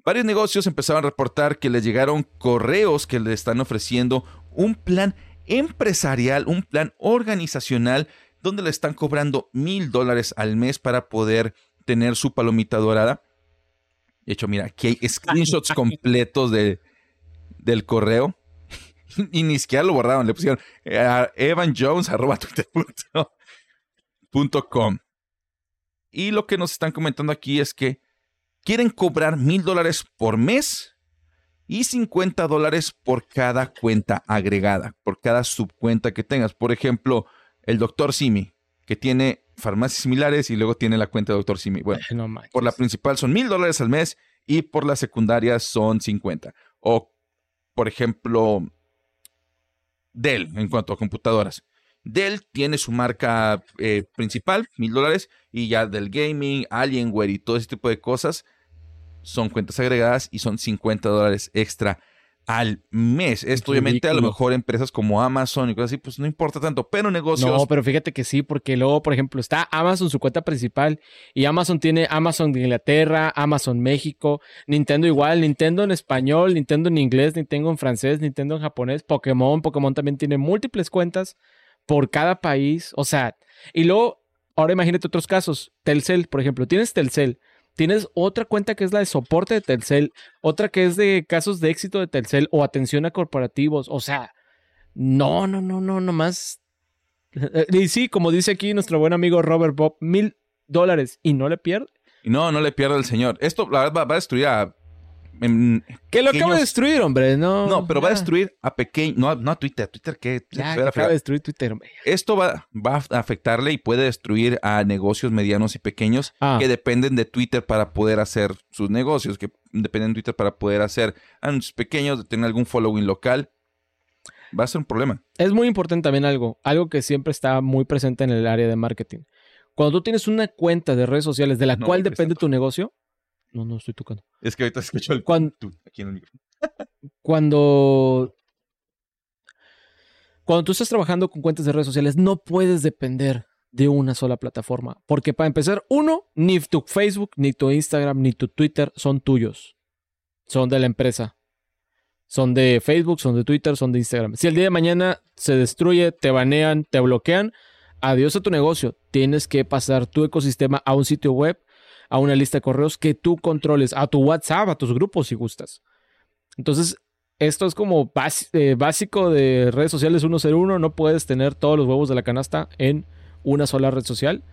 Varios negocios empezaron a reportar que les llegaron correos que le están ofreciendo un plan empresarial, un plan organizacional, donde le están cobrando mil dólares al mes para poder tener su palomita dorada. De hecho, mira, aquí hay screenshots completos de, del correo [LAUGHS] y ni siquiera lo borraron, le pusieron eh, Evan Jones arroba .com. Y lo que nos están comentando aquí es que quieren cobrar mil dólares por mes y 50 dólares por cada cuenta agregada, por cada subcuenta que tengas. Por ejemplo, el doctor Simi, que tiene farmacias similares y luego tiene la cuenta de doctor Simi. Bueno, por la principal son mil dólares al mes y por la secundaria son 50. O, por ejemplo, Dell en cuanto a computadoras. Dell tiene su marca eh, principal, mil dólares, y ya del gaming, Alienware y todo ese tipo de cosas son cuentas agregadas y son 50 dólares extra al mes. Esto obviamente a lo mejor empresas como Amazon y cosas así, pues no importa tanto, pero negocios...
No, pero fíjate que sí, porque luego, por ejemplo, está Amazon, su cuenta principal, y Amazon tiene Amazon de Inglaterra, Amazon México, Nintendo igual, Nintendo en español, Nintendo en inglés, Nintendo en francés, Nintendo en japonés, Pokémon, Pokémon también tiene múltiples cuentas por cada país, o sea, y luego, ahora imagínate otros casos, Telcel, por ejemplo, tienes Telcel, Tienes otra cuenta que es la de soporte de Telcel, otra que es de casos de éxito de Telcel o atención a corporativos. O sea, no, no, no, no, nomás. [LAUGHS] Y sí, como dice aquí nuestro buen amigo Robert Bob, mil dólares y no le pierde.
No, no le pierde el señor. Esto la verdad va a destruir a
que lo acaba de destruir, hombre. No,
no pero va a destruir a pequeño. No, no a Twitter. Twitter, ¿qué?
Ya, acaba de destruir Twitter.
Esto va, va, a afectarle y puede destruir a negocios medianos y pequeños ah. que dependen de Twitter para poder hacer sus negocios, que dependen de Twitter para poder hacer anuncios pequeños, de tener algún following local. Va a ser un problema.
Es muy importante también algo, algo que siempre está muy presente en el área de marketing. Cuando tú tienes una cuenta de redes sociales de la cual depende tu negocio, no, no estoy tocando.
Es que ahorita escucho el
cuando, aquí en el micrófono. cuando cuando tú estás trabajando con cuentas de redes sociales, no puedes depender de una sola plataforma. Porque para empezar, uno, ni tu Facebook, ni tu Instagram, ni tu Twitter son tuyos. Son de la empresa. Son de Facebook, son de Twitter, son de Instagram. Si el día de mañana se destruye, te banean, te bloquean, adiós a tu negocio. Tienes que pasar tu ecosistema a un sitio web a una lista de correos que tú controles, a tu WhatsApp, a tus grupos si gustas. Entonces, esto es como eh, básico de redes sociales 101, no puedes tener todos los huevos de la canasta en una sola red social.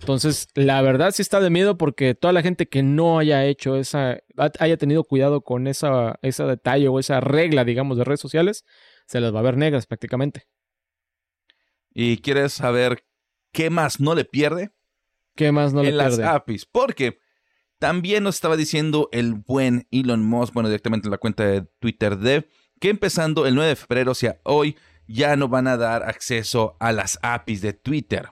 Entonces, la verdad sí está de miedo porque toda la gente que no haya hecho esa, haya tenido cuidado con esa, ese detalle o esa regla, digamos, de redes sociales, se las va a ver negras prácticamente.
¿Y quieres saber qué más no le pierde?
¿Qué más no
en
le
las APIs. Porque también nos estaba diciendo el buen Elon Musk, bueno, directamente en la cuenta de Twitter de que empezando el 9 de febrero, o sea, hoy, ya no van a dar acceso a las APIs de Twitter.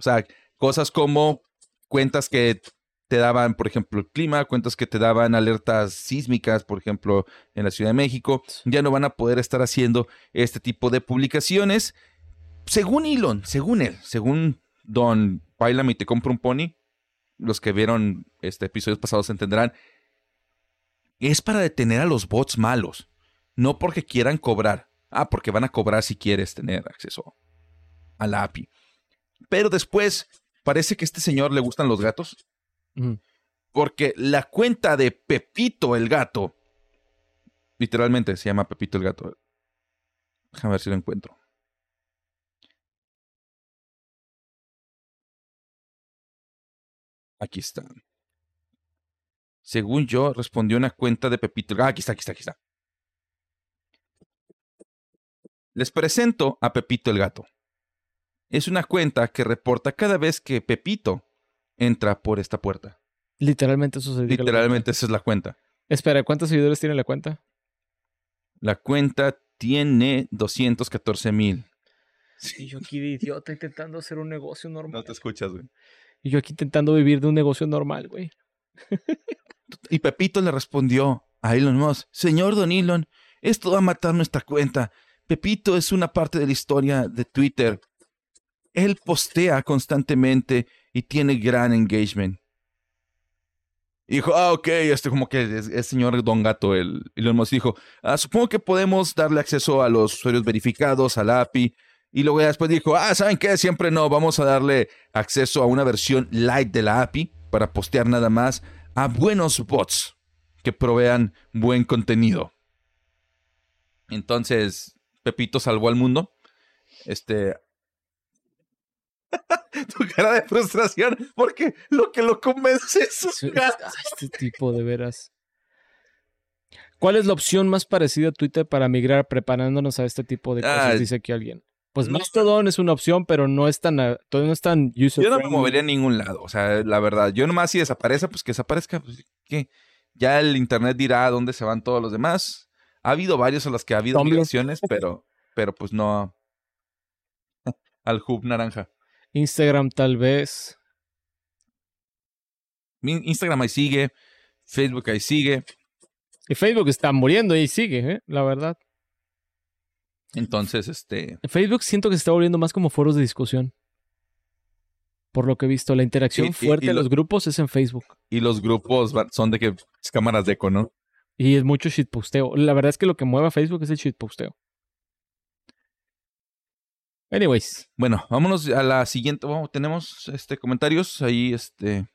O sea, cosas como cuentas que te daban, por ejemplo, el clima, cuentas que te daban alertas sísmicas, por ejemplo, en la Ciudad de México, ya no van a poder estar haciendo este tipo de publicaciones. Según Elon, según él, según Don Bailame y te compro un pony, los que vieron este episodios pasados entenderán, es para detener a los bots malos, no porque quieran cobrar. Ah, porque van a cobrar si quieres tener acceso a la API. Pero después parece que a este señor le gustan los gatos. Porque la cuenta de Pepito el gato, literalmente se llama Pepito el gato. Déjame ver si lo encuentro. Aquí está. Según yo, respondió una cuenta de Pepito. Ah, aquí está, aquí está, aquí está. Les presento a Pepito el gato. Es una cuenta que reporta cada vez que Pepito entra por esta puerta.
Literalmente eso se
Literalmente esa es la cuenta.
Espera, ¿cuántos seguidores tiene la cuenta?
La cuenta tiene 214 mil.
Sí, yo aquí de idiota intentando hacer un negocio normal.
No te escuchas, güey.
Y yo aquí intentando vivir de un negocio normal, güey.
y Pepito le respondió a Elon Musk, señor Don Elon, esto va a matar nuestra cuenta. Pepito es una parte de la historia de Twitter. Él postea constantemente y tiene gran engagement. Dijo, ah, ok, este como que es, señor Don Gato, el Elon Musk dijo, ah, supongo que podemos darle acceso a los usuarios verificados, al API, y luego después dijo, ah, ¿saben qué? Siempre no, vamos a darle acceso a una versión light de la API para postear nada más a buenos bots que provean buen contenido. Entonces, Pepito salvó al mundo. Este. [LAUGHS] tu cara de frustración porque lo que lo convence es su
Este tipo de veras. ¿Cuál es la opción más parecida a Twitter para migrar preparándonos a este tipo de cosas?
Ah,
dice aquí alguien. Pues Mastodon es una opción, pero no es tan, todavía no es tan user
Yo no me movería a ningún lado, o sea, la verdad. Yo nomás si desaparece, pues que desaparezca, pues ¿qué? Ya el internet dirá a dónde se van todos los demás. Ha habido varios a los que ha habido migraciones, pero, pero pues no [LAUGHS] al hub naranja.
Instagram tal vez.
Instagram ahí sigue, Facebook ahí sigue.
Y Facebook está muriendo y sigue, ¿eh? la verdad.
Entonces, este,
Facebook siento que se está volviendo más como foros de discusión. Por lo que he visto, la interacción
Y-
fuerte
lo-
los grupos es en Facebook.
y los grupos son de que es cámaras de eco, ¿no?
Y es mucho shitposteo. La verdad es que lo que mueve a Facebook es el shitposteo. Anyways,
Bueno, vámonos a la siguiente. Bueno, tenemos este comentarios ahí, este,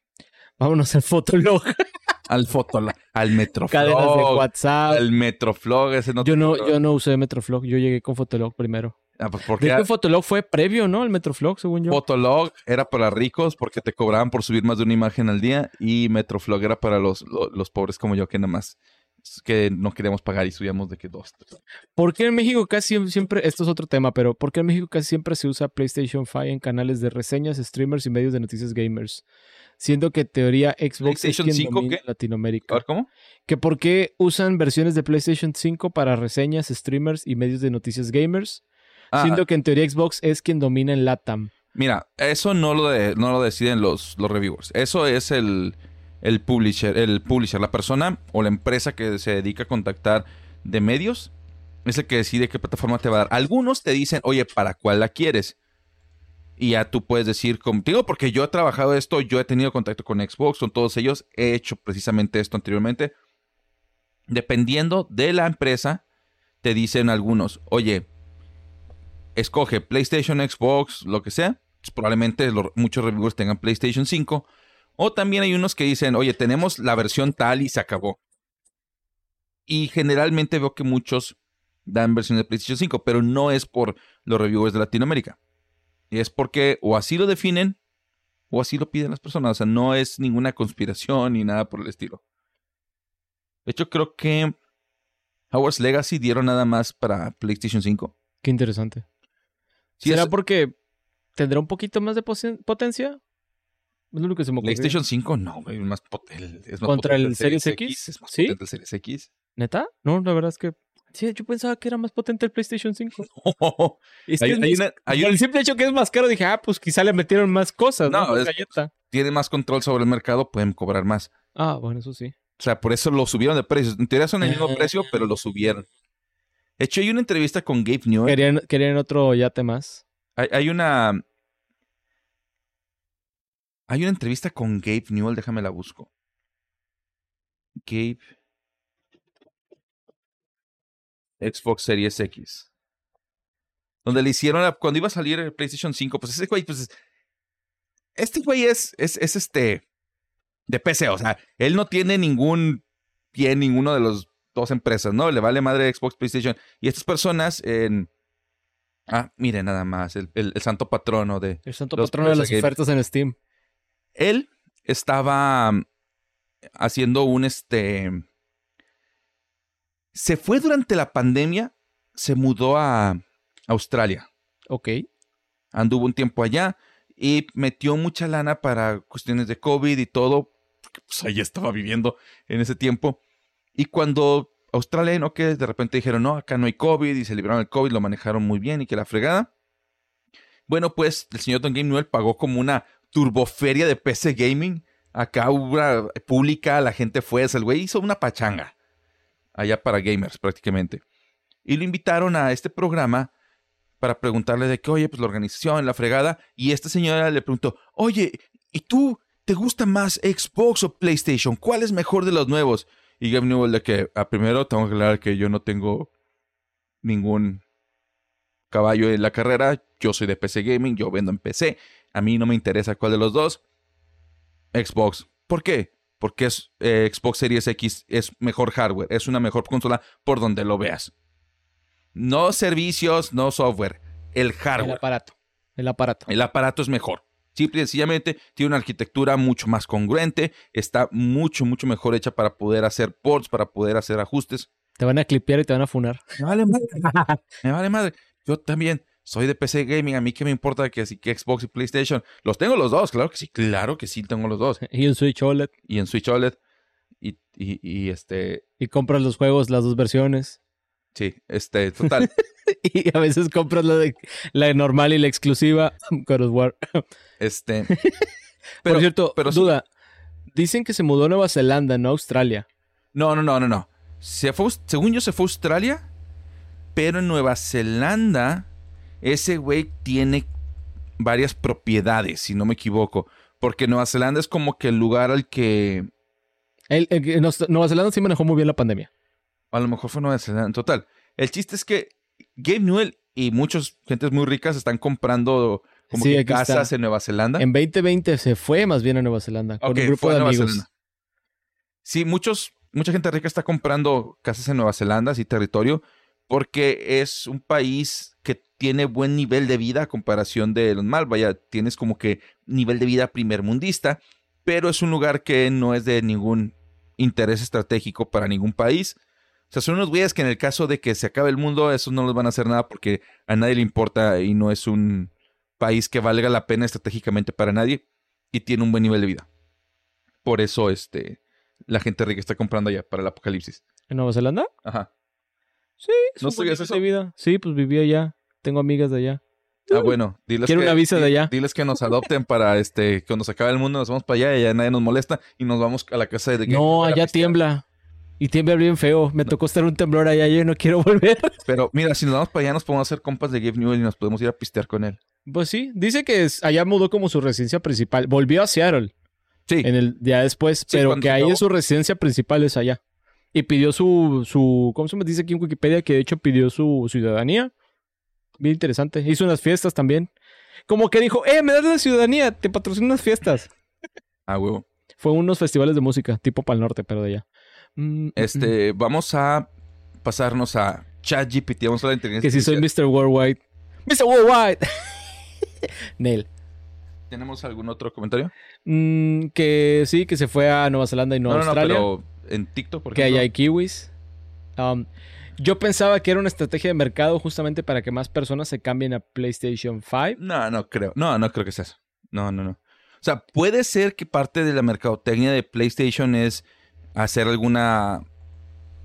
vámonos al Fotolog. [LAUGHS]
al foto, al
Cadenas de
Metroflog,
WhatsApp.
al Metroflog, ese no.
Yo no, yo no usé Metroflog, yo llegué con Fotolog primero.
Ah, pues
De
porque
hecho, Fotolog fue previo, ¿no? El Metroflog, según yo.
Fotolog era para ricos porque te cobraban por subir más de una imagen al día y Metroflog era para los, lo- los, pobres como yo que nada más que no queríamos pagar y subíamos de que dos. tres.
¿Por qué en México casi siempre, esto es otro tema, pero ¿por qué en México casi siempre se usa PlayStation 5 en canales de reseñas, streamers y medios de noticias gamers? Siendo que en teoría Xbox
¿PlayStation
es quien
5
domina
qué?
en Latinoamérica.
A ver, ¿cómo?
que por qué usan versiones de PlayStation 5 para reseñas, streamers y medios de noticias gamers,
Ah,
siendo que en teoría Xbox es quien domina en LATAM.
Mira, eso no lo, de- no lo deciden los, los reviewers. Eso es el, el publisher, el la persona o la empresa que se dedica a contactar de medios. Es el que decide qué plataforma te va a dar. Algunos te dicen, oye, ¿para cuál la quieres? Y ya tú puedes decir contigo, porque yo he trabajado esto, yo he tenido contacto con Xbox, con todos ellos, he hecho precisamente esto anteriormente. Dependiendo de la empresa, te dicen algunos, oye, escoge PlayStation, Xbox, lo que sea. Pues, probablemente muchos reviewers tengan PlayStation 5. O también hay unos que dicen, oye, tenemos la versión tal y se acabó. Y generalmente veo que muchos dan versión de PlayStation 5, pero no es por los reviewers de Latinoamérica. Es porque o así lo definen o así lo piden las personas. O sea, no es ninguna conspiración ni nada por el estilo. De hecho, creo que Howard's Legacy dieron nada más para PlayStation 5.
Qué interesante.
Sí,
¿Será
es-
porque tendrá un poquito más de potencia? Es lo único que se me ocurrió.
PlayStation 5 no, güey, es más potente. Es más
¿Contra
potente
el Series X?
Es más
¿Sí?
potente el Series X.
¿Neta? No, la verdad es que... Sí, yo pensaba que era más potente el PlayStation 5. [LAUGHS] Es que
Hay-
es
hay
más-
una- hay
por
un-
el simple hecho que es más caro, dije, ah, pues quizá le metieron más cosas, ¿no?
No, es-. Tiene más control sobre el mercado, pueden cobrar más.
Ah, bueno, eso sí.
O sea, por eso lo subieron de precio. En teoría son el mismo
Ah.
precio, pero lo subieron. De hecho, hay una entrevista con Gabe Newell.
Querían, querían otro yate más.
Hay, hay una. Hay una entrevista con Gabe Newell, déjame la busco. Gabe. Xbox Series X. Donde le hicieron la- cuando iba a salir el PlayStation 5, pues ese güey, pues. Este güey es, es, es este. De PC, o sea, él no tiene ningún pie en ninguno de los dos empresas, ¿no? Le vale madre Xbox, PlayStation. Y estas personas en. Ah, mire nada más, el, el- el santo patrono de,
El santo patrono de las ofertas en Steam.
Él estaba mm, haciendo un este. Se fue durante la pandemia, se mudó a Australia.
Ok.
Anduvo un tiempo allá y metió mucha lana para cuestiones de COVID y todo. Pues ahí estaba viviendo en ese tiempo. Y cuando Australia, ¿no? Que de repente dijeron, no, acá no hay COVID y se libraron del COVID, lo manejaron muy bien y que la fregada. Bueno, pues el señor Don Game Newell pagó como una turboferia de PC Gaming. Acá una pública, la gente fue, el güey hizo una pachanga. Allá para gamers prácticamente. Y lo invitaron a este programa para preguntarle de que, oye, pues la organización, la fregada. Y esta señora le preguntó, oye, ¿y tú te gusta más Xbox o PlayStation? ¿Cuál es mejor de los nuevos? Y Gabe Newell de que, a primero tengo que aclarar que yo no tengo ningún caballo en la carrera. Yo soy de PC Gaming, yo vendo en PC. A mí no me interesa cuál de los dos. Xbox. ¿Por qué? Porque es, eh, Xbox Series X es mejor hardware, es una mejor consola por donde lo veas. No servicios, no software, el
El
hardware.
aparato. El aparato.
El aparato es mejor. Simple y sencillamente tiene una arquitectura mucho más congruente, está mucho, mucho mejor hecha para poder hacer ports, para poder hacer ajustes.
Te van a clipear y te van a funar.
Me vale madre. [LAUGHS] me vale madre. Yo también soy de PC Gaming. A mí qué me importa que así que Xbox y PlayStation. Los tengo los dos, claro que sí. Claro que sí tengo los dos. [LAUGHS]
Y en Switch OLED.
Y en Switch OLED. Y, y, y este...
Y compras los juegos, las dos versiones.
Sí, este, total. [LAUGHS]
y a veces compras la, de, la normal y la exclusiva, [LAUGHS] God of War.
Este.
Por cierto, pero duda. Dicen que se mudó a Nueva Zelanda, no a Australia.
No, no, no, no, no. Se fue, según yo, se fue a Australia, pero en Nueva Zelanda, ese güey tiene varias propiedades, si no me equivoco. Porque Nueva Zelanda es como que el lugar al que.
Nueva Zelanda sí manejó muy bien la pandemia.
A lo mejor fue Nueva Zelanda. En total. El chiste es que Gabe Newell y muchas gentes muy ricas están comprando como que casas en Nueva Zelanda.
En 2020 se fue más bien a Nueva Zelanda con un grupo de amigos.
Sí, muchos, mucha gente rica está comprando casas en Nueva Zelanda, así territorio, porque es un país que tiene buen nivel de vida a comparación de los mal. Vaya, tienes como que nivel de vida primermundista, pero es un lugar que no es de ningún interés estratégico para ningún país. O sea, son unos güeyes que en el caso de que se acabe el mundo, esos no les van a hacer nada porque a nadie le importa y no es un país que valga la pena estratégicamente para nadie y tiene un buen nivel de vida. Por eso, este, la gente rica está comprando allá para el apocalipsis.
¿En Nueva Zelanda?
Ajá.
Sí, ¿No eso? De vida. Sí, pues vivía allá. Tengo amigas de allá.
Ah, bueno,
diles Quiero una visa de allá.
Diles que nos adopten para este, cuando se acabe el mundo, nos vamos para allá y allá nadie nos molesta y nos vamos a la casa de
No, allá tiembla. Y tiembla bien feo. Me tocó estar un temblor allá y yo no quiero [LAUGHS] volver.
Pero mira, si nos vamos para allá, nos podemos hacer compas de Gabe Newell y nos podemos ir a pistear con él.
Pues sí, dice que allá mudó como su residencia principal. Volvió a Seattle. Sí. En el día después, pero que ahí es su residencia principal es allá. Y pidió su, su, ¿cómo se me dice aquí en Wikipedia? Que de hecho pidió su ciudadanía. Bien interesante. Hizo unas fiestas también. Como que dijo, eh, me das la ciudadanía, te patrocino unas fiestas. [LAUGHS]
Ah, huevo.
Fue unos festivales de música, tipo para el norte, pero de allá.
Mm, mm, este, mm. vamos a pasarnos a ChatGPT, vamos a la inteligencia.
Que si soy Mr. Worldwide. Mr. Worldwide. [LAUGHS] Nel.
¿Tenemos algún otro comentario?
que sí, que se fue a Nueva Zelanda y no, a Australia. No,
pero en TikTok, por
que hay kiwis. Um, yo pensaba que era una estrategia de mercado justamente para que más personas se cambien a PlayStation 5.
No, no creo. No, no creo que sea eso. No, no, no. O sea, puede ser que parte de la mercadotecnia de PlayStation es hacer alguna...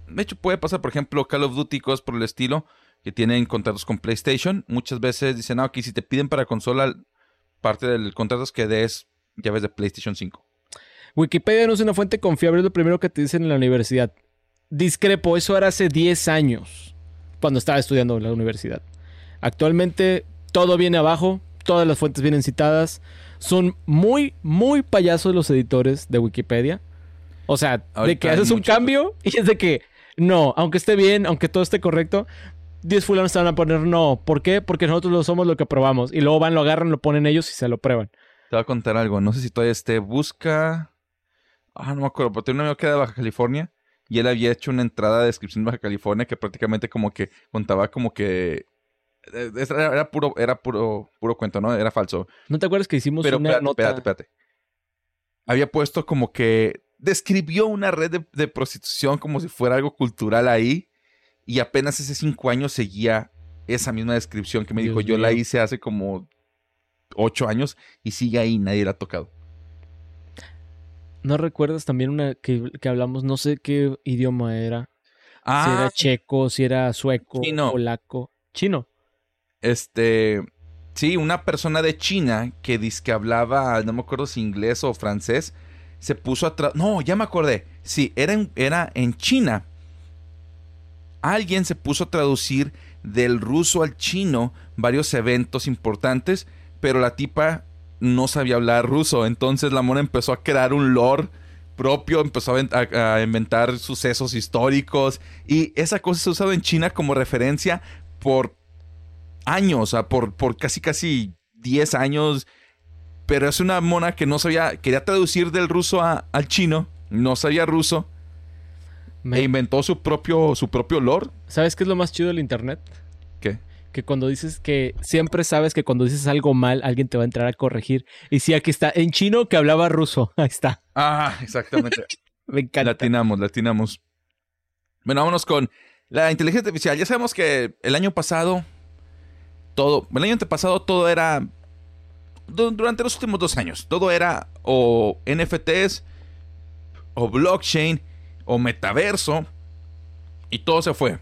De hecho, puede pasar, por ejemplo, Call of Duty, cosas por el estilo, que tienen contratos con PlayStation. Muchas veces dicen, no, aquí si te piden para consola, parte del contrato es que des llaves de PlayStation 5.
Wikipedia no es una fuente confiable, es lo primero que te dicen en la universidad. Discrepo, eso era hace 10 años, cuando estaba estudiando en la universidad. Actualmente todo viene abajo, todas las fuentes vienen citadas. Son muy, muy payasos los editores de Wikipedia. O sea, de que haces un cambio y es de que, no, aunque esté bien, aunque todo esté correcto, 10 fulanos te van a poner no. ¿Por qué? Porque nosotros lo somos lo que probamos. Y luego van, lo agarran, lo ponen ellos y se lo prueban.
Te voy a contar algo. No sé si todavía esté. Busca. Ah, no me acuerdo. Pero tiene un amigo que era de Baja California. Y él había hecho una entrada de descripción de Baja California que prácticamente como que contaba como que. Eh, era, puro, era puro, puro cuento, ¿no? Era falso.
¿No te acuerdas que hicimos
Pero
una
espérate, espérate, espérate. Había puesto como que describió una red de, prostitución como si fuera algo cultural ahí y apenas hace cinco años seguía esa misma descripción que me dijo. Yo la hice hace como ocho años y sigue ahí, nadie la ha tocado.
¿No recuerdas también una que, hablamos, no sé qué idioma era? Ah, si era checo, si era sueco, chino. polaco. Chino.
Este. Sí, una persona de China que dice que hablaba, no me acuerdo si inglés o francés, se puso a... No, ya me acordé. Sí, era en, era en China. Alguien se puso a traducir del ruso al chino varios eventos importantes, pero la tipa no sabía hablar ruso. Entonces la mona empezó a crear un lore propio, empezó a, inventar sucesos históricos. Y esa cosa se ha usado en China como referencia por años, o sea, por, por casi casi 10 años pero es una mona que no sabía, quería traducir del ruso al chino, no sabía ruso. E inventó su propio, su propio lore.
¿Sabes qué es lo más chido del internet? Que cuando dices que siempre sabes que cuando dices algo mal, alguien te va a entrar a corregir. Y sí, aquí está, en chino que hablaba ruso. [LAUGHS] Ahí está.
Ah, exactamente. [LAUGHS]
Me encanta.
Latinamos, latinamos. Bueno, vámonos con la inteligencia artificial. Ya sabemos que el año pasado, todo, el año antepasado todo era, durante los últimos dos años, todo era o NFTs, o blockchain, o metaverso, y todo se fue.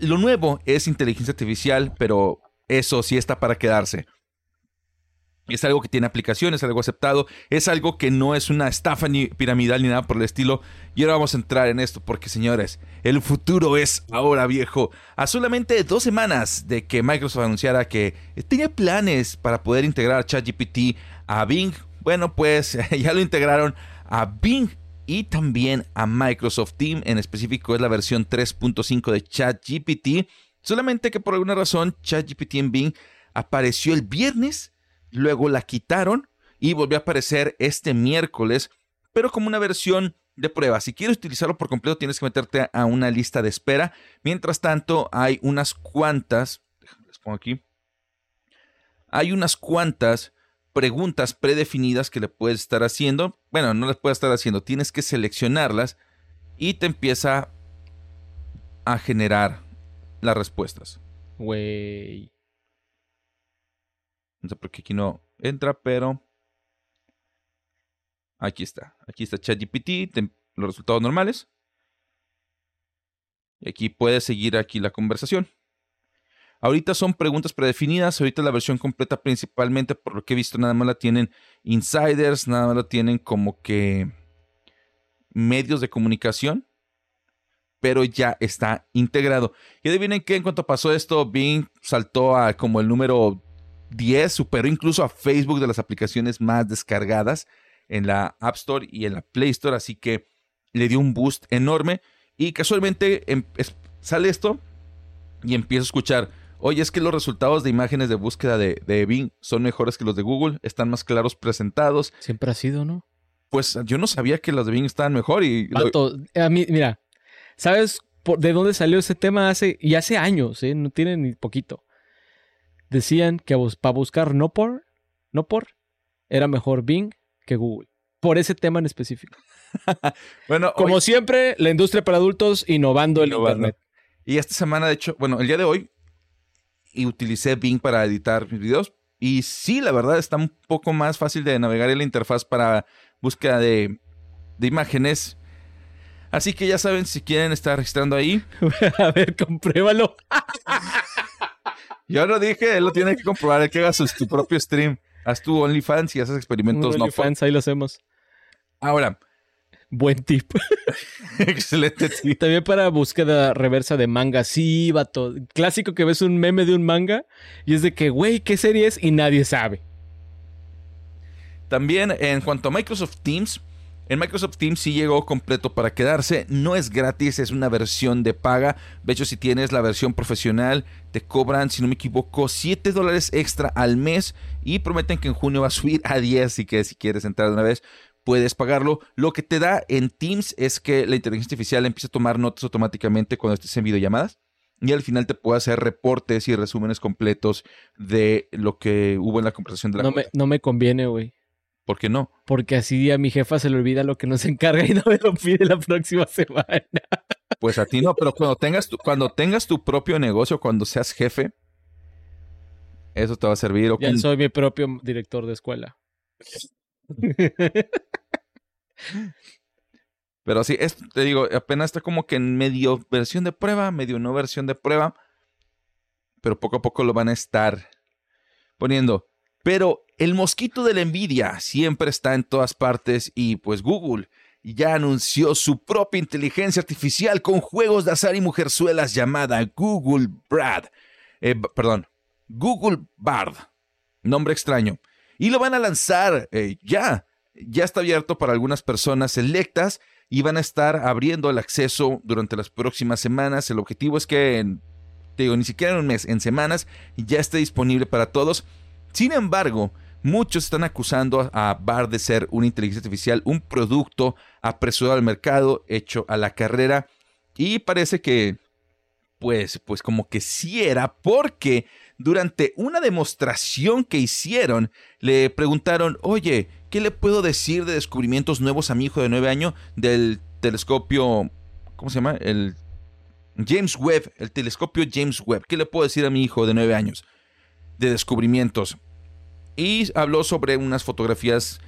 Lo nuevo es inteligencia artificial, pero eso sí está para quedarse. Es algo que tiene aplicaciones, es algo aceptado, es algo que no es una estafa ni piramidal ni nada por el estilo. Y ahora vamos a entrar en esto porque, señores, el futuro es ahora viejo. A solamente dos semanas de que Microsoft anunciara que tenía planes para poder integrar ChatGPT a Bing, bueno, pues [LAUGHS] ya lo integraron a Bing y también a Microsoft Team. En específico es la versión 3.5 de ChatGPT. Solamente que por alguna razón ChatGPT en Bing apareció el viernes, luego la quitaron y volvió a aparecer este miércoles, pero como una versión de prueba. Si quieres utilizarlo por completo, tienes que meterte a una lista de espera. Mientras tanto, hay unas cuantas, les pongo aquí, hay unas cuantas preguntas predefinidas que le puedes estar haciendo. Bueno, no las puedes estar haciendo, tienes que seleccionarlas y te empieza a generar las respuestas.
Güey.
No sé por qué aquí no entra, pero aquí está. Aquí está ChatGPT, los resultados normales. Y aquí puedes seguir aquí la conversación. Ahorita son preguntas predefinidas, ahorita la versión completa principalmente por lo que he visto nada más la tienen insiders, nada más la tienen como que medios de comunicación, pero ya está integrado. Y adivinen que en cuanto pasó esto, Bing saltó a como el número 10, superó incluso a Facebook de las aplicaciones más descargadas en la App Store y en la Play Store, así que le dio un boost enorme y casualmente em, sale esto y empiezo a escuchar Oye, es que los resultados de imágenes de búsqueda de, Bing son mejores que los de Google, están más claros presentados.
Siempre ha sido, ¿no?
Pues yo no sabía que los de Bing estaban mejor y...
a mí, mira, ¿sabes de dónde salió ese tema hace, y hace años, ¿eh? No tiene ni poquito. Decían que para buscar no por, no por, era mejor Bing que Google. Por ese tema en específico. [LAUGHS] bueno, como siempre, la industria para adultos innovando el Internet.
Y esta semana, de hecho, bueno, el día de hoy y utilicé Bing para editar mis videos. Y sí, la verdad está un poco más fácil de navegar en la interfaz para búsqueda de, imágenes. Así que ya saben, si quieren estar registrando ahí. [LAUGHS]
A ver, compruébalo.
Yo no dije, él lo tiene que comprobar, el que haga tu propio stream. Haz tu OnlyFans y haces experimentos
no OnlyFans, ahí lo hacemos.
Ahora,
Buen tip. [LAUGHS]
Excelente tip.
También para búsqueda reversa de manga. Sí, vato. Clásico que ves un meme de un manga y es de que, güey, ¿qué serie es? Y nadie sabe.
También en cuanto a Microsoft Teams, en Microsoft Teams sí llegó completo para quedarse. No es gratis, es una versión de paga. De hecho, si tienes la versión profesional, te cobran, si no me equivoco, 7 dólares extra al mes. Y prometen que en junio va a subir a 10. Así que si quieres entrar de una vez, puedes pagarlo. Lo que te da en Teams es que la inteligencia artificial empieza a tomar notas automáticamente cuando estés en videollamadas y al final te puede hacer reportes y resúmenes completos de lo que hubo en la conversación de la
No, me, no me conviene, güey.
¿Por qué no?
Porque así a mi jefa se le olvida lo que nos encarga y no me lo pide la próxima semana.
Pues a ti no, pero cuando tengas tu, cuando tengas tu propio negocio, cuando seas jefe, eso te va a servir.
ya soy mi propio director de escuela. [LAUGHS]
Pero sí, esto te digo, apenas está como que en medio versión de prueba, medio no versión de prueba. Pero poco a poco lo van a estar poniendo. Pero el mosquito de la envidia siempre está en todas partes y pues Google ya anunció su propia inteligencia artificial con juegos de azar y mujerzuelas llamada Google Brad. Eh, perdón, Google Bard. Nombre extraño. Y lo van a lanzar eh, ya ya está abierto para algunas personas selectas y van a estar abriendo el acceso durante las próximas semanas. El objetivo es que, en, digo, ni siquiera en un mes, en semanas ya esté disponible para todos. Sin embargo, muchos están acusando a Bar de ser una inteligencia artificial, un producto apresurado al mercado, hecho a la carrera. Y parece que pues, pues como que sí era, porque durante una demostración que hicieron, le preguntaron, oye, ¿qué le puedo decir de descubrimientos nuevos a mi hijo de nueve años del telescopio, ¿cómo se llama? El James Webb, el telescopio James Webb. ¿Qué le puedo decir a mi hijo de nueve años de descubrimientos? Y habló sobre unas fotografías,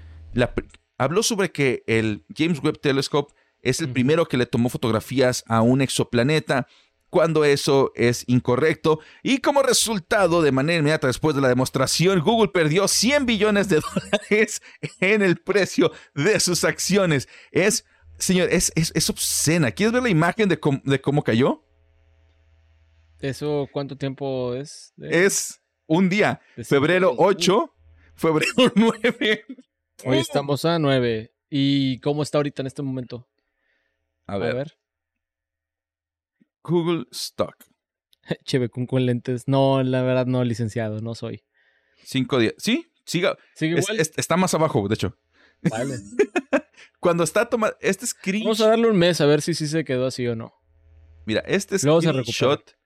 habló sobre que el James Webb Telescope es el primero que le tomó fotografías a un exoplaneta cuando eso es incorrecto. Y como resultado, de manera inmediata después de la demostración, Google perdió 100 billones de [LAUGHS] dólares en el precio de sus acciones. Es, señor, es, es, obscena. ¿Quieres ver la imagen de, cómo cayó?
¿Eso cuánto tiempo es?
Es un día, febrero 8, febrero [LAUGHS] 9.
Hoy estamos a 9. ¿Y cómo está ahorita en este momento?
A ver. A ver. Google Stock. [LAUGHS]
Cheve con lentes. No, la verdad no, licenciado, no soy.
Cinco días. ¿Sí? Siga. ¿Sigue igual? está más abajo, de hecho. Vale. [LAUGHS] Cuando está tomando este screenshot.
Vamos a darle un mes a ver si sí se quedó así o no.
Mira, este screenshot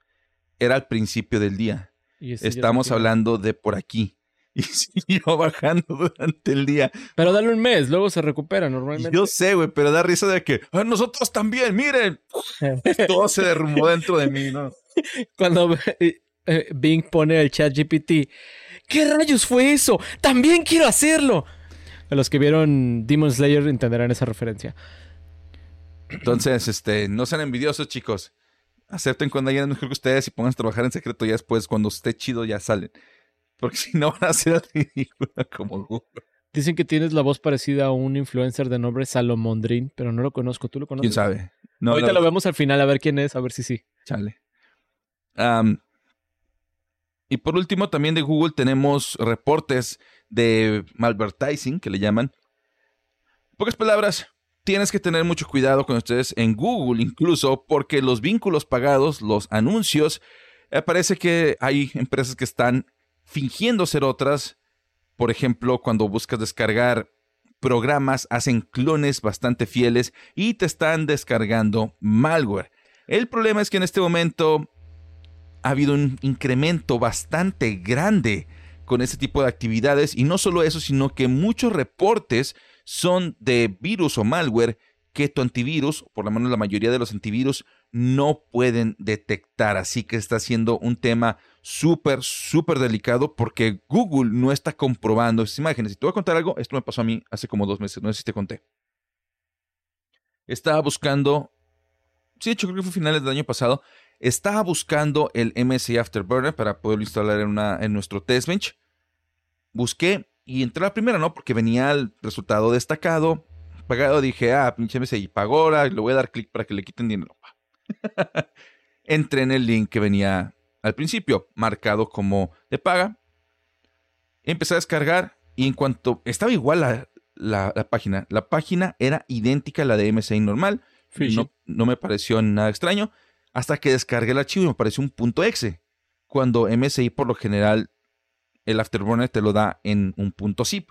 era al principio del día. Estamos hablando de por aquí y [LAUGHS] siguió bajando durante el día.
Pero dale un mes, luego se recupera normalmente.
Yo sé, güey, pero da risa de que ah, nosotros también, miren. [LAUGHS] Todo se derrumbó dentro de mí, ¿no?
Cuando eh, eh, Bing pone el chat GPT, ¿qué rayos fue eso? También quiero hacerlo. A los que vieron Demon Slayer entenderán esa referencia.
Entonces, este, no sean envidiosos, chicos. Acepten cuando hayan mejor que ustedes y pongan a trabajar en secreto ya después, cuando esté chido, ya salen. Porque [LAUGHS] si no van a ser ridícula como Google.
Dicen que tienes la voz parecida a un influencer de nombre Salomondrin, pero no lo conozco. ¿Tú lo conoces?
¿Quién sabe?
Ahorita lo vemos al final a ver quién es, a ver si sí.
Chale. y por último, también de Google tenemos reportes de malvertising, que le llaman. En pocas palabras, tienes que tener mucho cuidado con ustedes en Google, incluso porque los vínculos pagados, los anuncios, eh, parece que hay empresas que están fingiendo ser otras. Por ejemplo, cuando buscas descargar programas, hacen clones bastante fieles y te están descargando malware. El problema es que en este momento ha habido un incremento bastante grande con ese tipo de actividades y no solo eso, sino que muchos reportes son de virus o malware que tu antivirus, por lo menos la mayoría de los antivirus, no pueden detectar. Así que está siendo un tema súper, súper delicado porque Google no está comprobando esas imágenes. Y te voy a contar algo, esto me pasó a mí hace como dos meses, no sé si te conté. Estaba buscando, sí, de creo que fue finales del año pasado, estaba buscando el MSI Afterburner para poderlo instalar en, una, en nuestro test bench. Busqué y entré a la primera, ¿no? Porque venía el resultado destacado, pagado. Dije, ah, pinche MSI, pagó ahora, le voy a dar clic para que le quiten dinero. [LAUGHS] Entré en el link que venía al principio, marcado como de paga. Empecé a descargar y en cuanto estaba igual la, página, la página era idéntica a la de MSI normal. No, no, me pareció nada extraño. Hasta que descargué el archivo y me pareció un punto exe. Cuando MSI por lo general el Afterburner te lo da en un punto zip.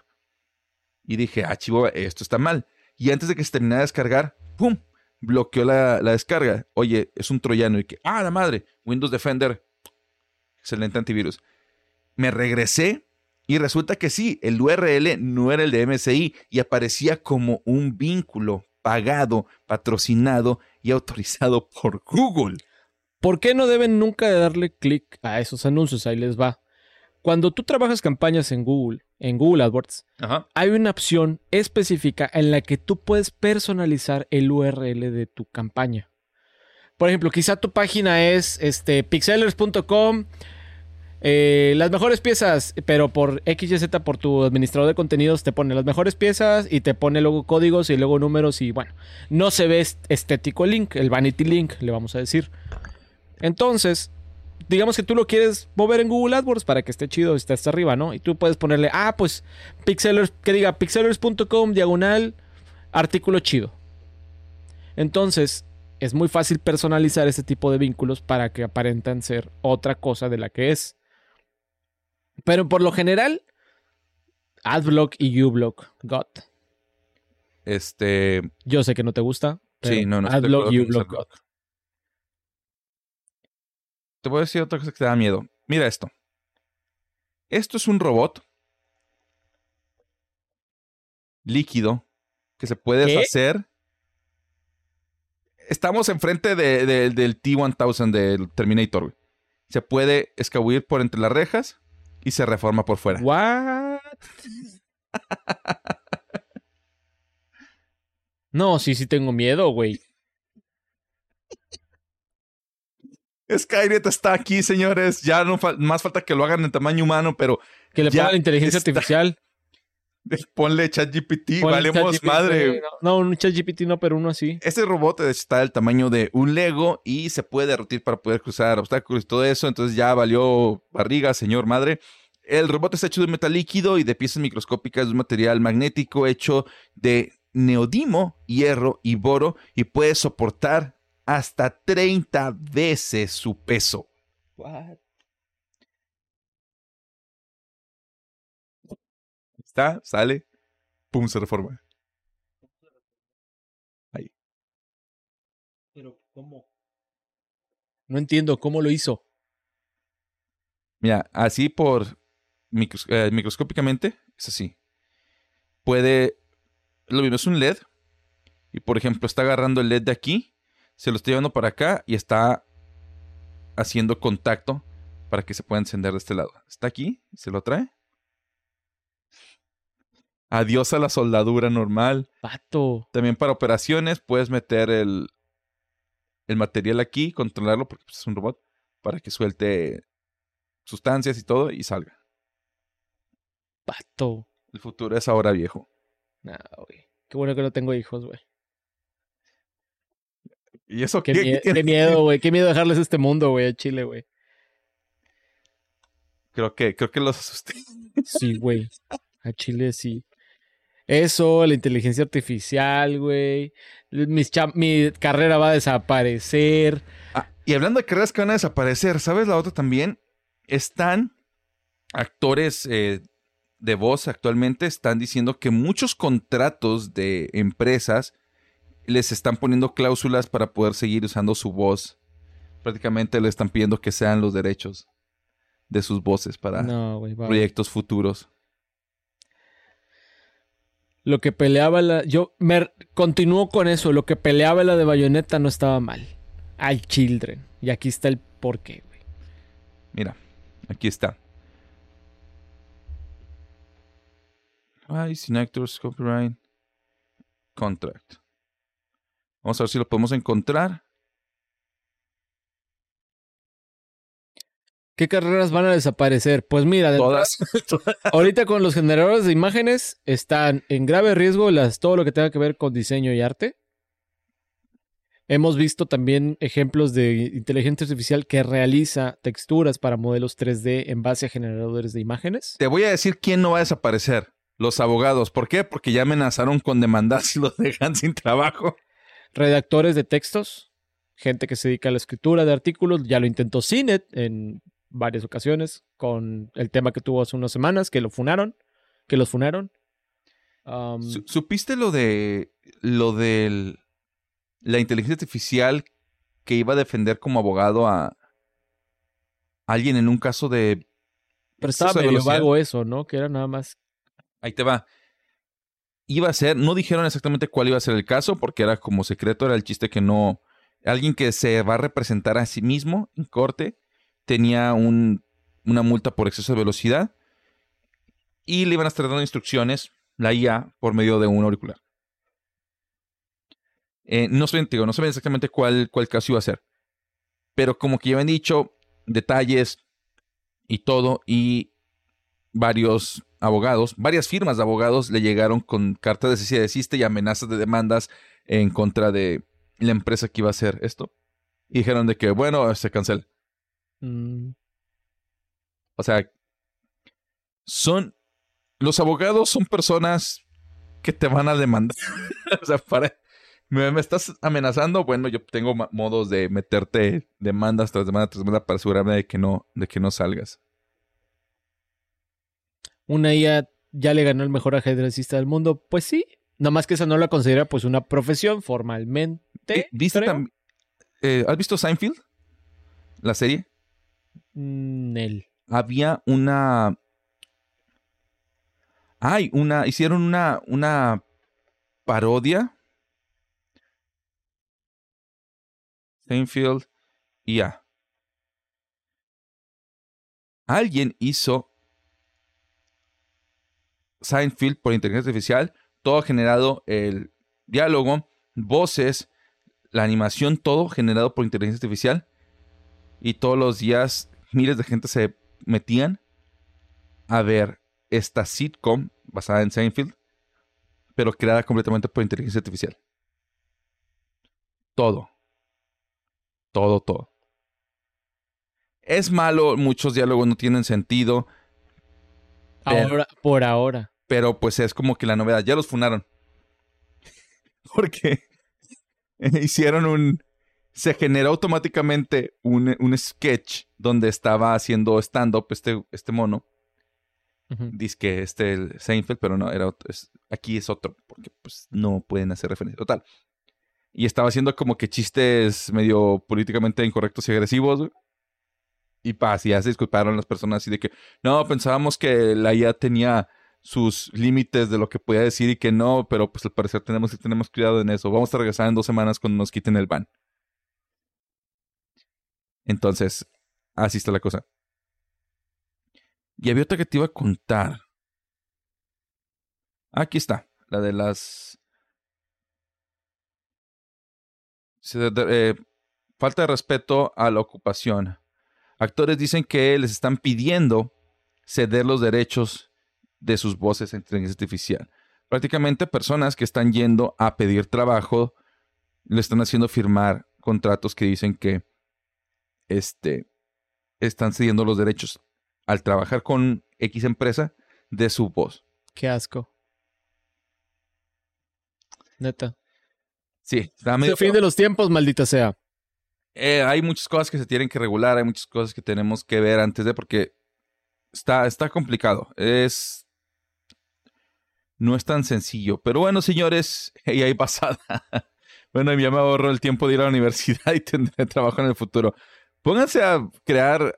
Y dije, ah, chivo, esto está mal. Y antes de que se terminara de descargar, ¡pum! Bloqueó la, la descarga. Oye, es un troyano. Y que, ah, la madre, Windows Defender excelente antivirus. Me regresé y resulta que sí, el URL no era el de MSI y aparecía como un vínculo pagado, patrocinado y autorizado por Google.
¿Por qué no deben nunca darle clic a esos anuncios? Ahí les va. Cuando tú trabajas campañas en Google, en Google AdWords, hay una opción específica en la que tú puedes personalizar el URL de tu campaña. Por ejemplo, quizá tu página es este, pixelers.com eh, las mejores piezas, pero por XYZ, por tu administrador de contenidos, te pone las mejores piezas y te pone luego códigos y luego números y bueno, no se ve estético el link, el vanity link, le vamos a decir. Entonces, digamos que tú lo quieres mover en Google AdWords para que esté chido, esté hasta arriba, ¿no? Y tú puedes ponerle, ah, pues, pixelers, que diga pixelers.com diagonal artículo chido. Entonces, es muy fácil personalizar ese tipo de vínculos para que aparentan ser otra cosa de la que es. Pero por lo general, Adblock y uBlock, got.
Este.
Yo sé que no te gusta.
sí, no, no.
Adblock y uBlock got.
Te voy a decir otra cosa que te da miedo. Mira esto. Esto es un robot líquido que se puede deshacer. Estamos enfrente de, del T-1000 del Terminator, Se puede escabullir por entre las rejas y se reforma por fuera.
¿What? [LAUGHS] no, sí, sí tengo miedo, güey.
Skynet está aquí, señores. Ya no más falta que lo hagan en tamaño humano, pero.
Que le pongan inteligencia artificial. [LAUGHS]
Ponle ChatGPT, valemos madre.
No, un ChatGPT no, pero uno así.
Este robot está del tamaño de un Lego y se puede derretir para poder cruzar obstáculos y todo eso. Entonces ya valió barriga, señor madre. El robot está hecho de metal líquido y de piezas microscópicas de un material magnético hecho de neodimo, hierro y boro y puede soportar hasta 30 veces su peso. What? Está, sale, pum, se reforma. Ahí.
Pero, ¿cómo? No entiendo, ¿cómo lo hizo?
Mira, así por eh, microscópicamente, es así. Puede, lo mismo es un LED, y por ejemplo está agarrando el LED de aquí se lo estoy llevando para acá y está haciendo contacto para que se pueda encender de este lado. Está aquí, se lo trae. Adiós a la soldadura normal.
Pato.
También para operaciones puedes meter el, el material aquí, controlarlo porque pues, es un robot, para que suelte sustancias y todo y salga.
Pato.
El futuro es ahora viejo.
Nah, güey. Qué bueno que no tengo hijos, güey.
¿Y eso
qué? Qué, miedo, güey. Qué miedo dejarles este mundo, güey, a Chile, güey.
Creo que, creo que los asusté.
Sí, [LAUGHS] güey. A Chile sí. Eso, la inteligencia artificial, güey. Mi carrera va a desaparecer.
Ah, y hablando de carreras que van a desaparecer, ¿sabes la otra también? Están actores eh, de voz actualmente, están diciendo que muchos contratos de empresas les están poniendo cláusulas para poder seguir usando su voz. Prácticamente le están pidiendo que sean los derechos de sus voces para proyectos futuros.
Lo que peleaba la. Yo me continúo con eso. Lo que peleaba la de Bayonetta no estaba mal. Hay Children. Y aquí está el porqué, güey.
Mira, aquí está. Ay, sin actors, copyright, contract. Vamos a ver si lo podemos encontrar.
¿Qué carreras van a desaparecer? Pues mira,
todas. [LAUGHS]
ahorita con los generadores de imágenes están en grave riesgo las, todo lo que tenga que ver con diseño y arte. Hemos visto también ejemplos de inteligencia artificial que realiza texturas para modelos 3D en base a generadores de imágenes.
Te voy a decir quién no va a desaparecer. Los abogados. ¿Por qué? Porque ya amenazaron con demandar [LAUGHS] si los dejan sin trabajo
redactores de textos, gente que se dedica a la escritura de artículos. Ya lo intentó CINET en varias ocasiones con el tema que tuvo hace unas semanas, que lo funaron, que los funaron.
¿Supiste lo de lo de la inteligencia artificial que iba a defender como abogado a alguien en un caso de
pero estaba medio vago eso, ¿no? Que era nada más.
Ahí te va iba a ser, no dijeron exactamente cuál iba a ser el caso, porque era como secreto, era el chiste que no, alguien que se va a representar a sí mismo en corte, tenía un, una multa por exceso de velocidad y le iban a estar dando instrucciones, la IA, por medio de un auricular. Eh, no, sé, no saben exactamente cuál, cuál caso iba a ser, pero como que ya habían dicho detalles y todo, y varios abogados, varias firmas de abogados le llegaron con cartas de cese de desiste y amenazas de demandas en contra de la empresa que iba a hacer esto. Y dijeron de que, bueno, se cancela. Mm. O sea, son. Los abogados son personas que te van a demandar. [LAUGHS] o sea, para. Me, me, estás amenazando. Bueno, yo tengo modos de meterte demandas tras demanda tras demanda para asegurarme de que no, de que no salgas
una IA ya le ganó el mejor ajedrecista del mundo. Pues sí, nada más que esa no la considera pues una profesión formalmente.
Eh, eh, ¿Has visto Seinfeld? La serie.
Mm, él.
Había una. Hay una. Hicieron una. una parodia. Seinfeld. Y ya. Alguien hizo Seinfeld por inteligencia artificial. Todo generado el diálogo, voces, la animación, todo generado por inteligencia artificial. Y todos los días miles de gente se metían a ver esta sitcom basada en Seinfeld, pero creada completamente por inteligencia artificial. Todo. Todo, todo. Es malo, muchos diálogos no tienen sentido.
Ahora, por ahora.
Pero pues es como que la novedad. Ya los funaron. [LAUGHS] Porque [LAUGHS] hicieron un. Se generó automáticamente un, un sketch donde estaba haciendo stand-up este, este mono. Dice que este el Seinfeld, pero no, era aquí es otro, porque pues no pueden hacer referencia. Total. Y estaba haciendo como que chistes medio políticamente incorrectos y agresivos. Y paz, ya se disculparon las personas así de que, no, pensábamos que la IA tenía sus límites de lo que podía decir y que no, pero pues al parecer tenemos que tener cuidado en eso. Vamos a regresar en dos semanas cuando nos quiten el ban. Entonces, así está la cosa. Y había otra que te iba a contar. Aquí está, la de las... Eh, falta de respeto a la ocupación. Actores dicen que les están pidiendo ceder los derechos de sus voces en inteligencia artificial. Prácticamente personas que están yendo a pedir trabajo le están haciendo firmar contratos que dicen que este, están cediendo los derechos al trabajar con X empresa de su voz.
Qué asco. Neta.
Sí,
está medio. fin de los tiempos, maldita sea.
Eh, hay muchas cosas que se tienen que regular, hay muchas cosas que tenemos que ver antes de, porque está, está complicado. Es. No es tan sencillo. Pero bueno, señores, [LAUGHS] y ahí pasada. [LAUGHS] bueno, ya me ahorro el tiempo de ir a la universidad [LAUGHS] y tendré trabajo en el futuro. Pónganse a crear,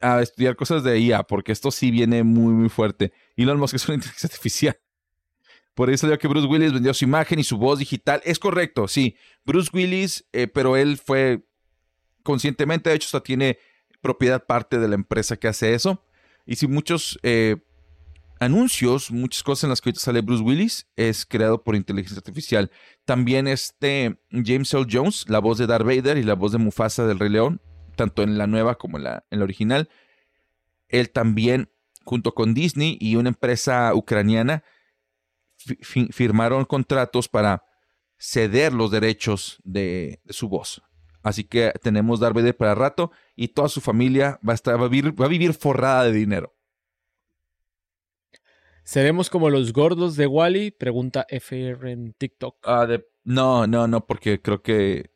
a estudiar cosas de IA, porque esto sí viene muy, muy fuerte. Elon Musk es una inteligencia artificial. Por ahí salió que Bruce Willis vendió su imagen y su voz digital. Es correcto, sí. Bruce Willis, eh, pero él fue conscientemente, de hecho, hasta tiene propiedad parte de la empresa que hace eso. Y si muchos eh, anuncios, muchas cosas en las que ahorita sale Bruce Willis, es creado por inteligencia artificial. También este James Earl Jones, la voz de Darth Vader y la voz de Mufasa del Rey León, tanto en la nueva como en la, original. Él también, junto con Disney y una empresa ucraniana, firmaron contratos para ceder los derechos de, su voz. Así que tenemos Darth Vader para rato y toda su familia va a, estar, va a vivir forrada de dinero.
¿Seremos como los gordos de Wally? Pregunta FR en TikTok.
Ah, no, no, no, porque creo que.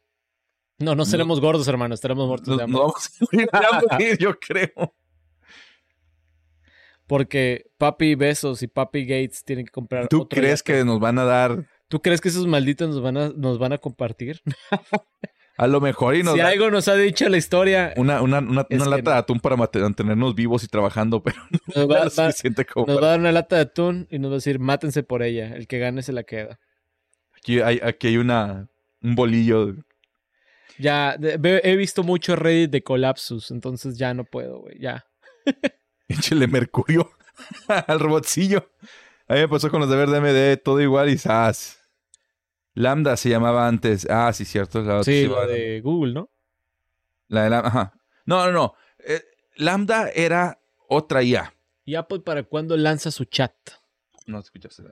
No, no seremos gordos, hermano. Estaremos muertos de hambre.
No vamos a morir, [LAUGHS] yo creo.
Porque Papi Besos y Papi Gates tienen que comprar.
¿Tú crees que nos van a dar?
¿Tú crees que esos malditos nos van a, nos van a compartir? [LAUGHS]
a lo mejor y nos.
Si algo nos ha dicho la historia.
Una, una, una, lata de atún para mantenernos vivos y trabajando, [LAUGHS] pero
nos va, Nos va a dar una lata de atún y nos va a decir, mátense por ella. El que gane se la queda.
Aquí hay, aquí hay una, un bolillo.
Ya, he visto mucho Reddit de colapsus, entonces ya no puedo, güey, ya. [LAUGHS]
Échale mercurio [LAUGHS] al robotcillo. A mí me pasó con los de de MD, todo igual y ¡zas! Lambda se llamaba antes. Ah, sí, cierto.
La sí, la de Google, ¿no?
La de Lambda, ajá. No, no, no. Eh, Lambda era otra IA.
¿Y Apple para cuándo lanza su chat?
No escuchaste.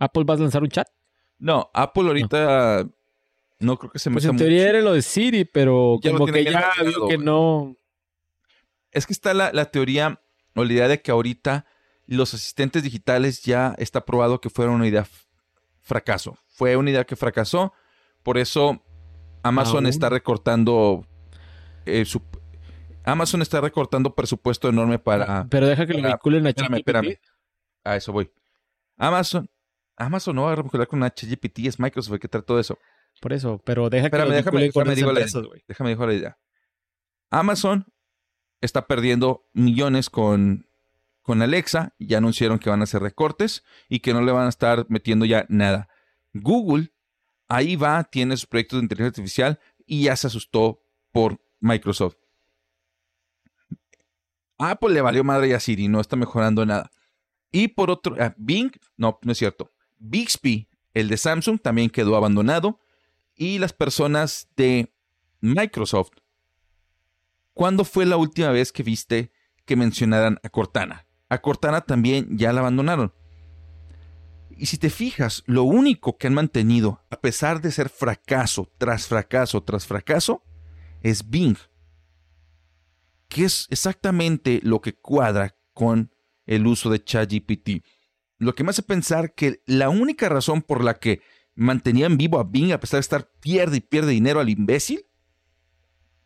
¿Apple va a lanzar un chat?
No, Apple ahorita no, creo que se
pues en teoría era lo de Siri, pero como que ya que no.
Es que está la, la teoría o la idea de que ahorita los asistentes digitales ya está probado que fueron una idea fracaso. Fue una idea que fracasó. Por eso Amazon está recortando eh, su, Amazon está recortando presupuesto enorme para.
Pero deja que lo vinculen a
Espérame, espérame. A eso voy. Amazon. Amazon no va a vincular con HGPT, es Microsoft el que trae todo eso.
Por eso, pero deja
que lo déjame, déjame, digo la, déjame digo la idea. Amazon está perdiendo millones con, con Alexa. Ya anunciaron que van a hacer recortes y que no le van a estar metiendo ya nada. Google, ahí va, tiene sus proyectos de inteligencia artificial y ya se asustó por Microsoft. Apple le valió madre a Siri, no está mejorando nada. Y por otro, ah, Bing, no, no es cierto. Bixby, el de Samsung, también quedó abandonado. Y las personas de Microsoft, ¿cuándo fue la última vez que viste que mencionaran a Cortana? A Cortana también ya la abandonaron. Y si te fijas, lo único que han mantenido, a pesar de ser fracaso tras fracaso tras fracaso, es Bing. Que es exactamente lo que cuadra con el uso de ChatGPT. Lo que me hace pensar que la única razón por la que mantenían vivo a Bing a pesar de estar pierde y pierde dinero al imbécil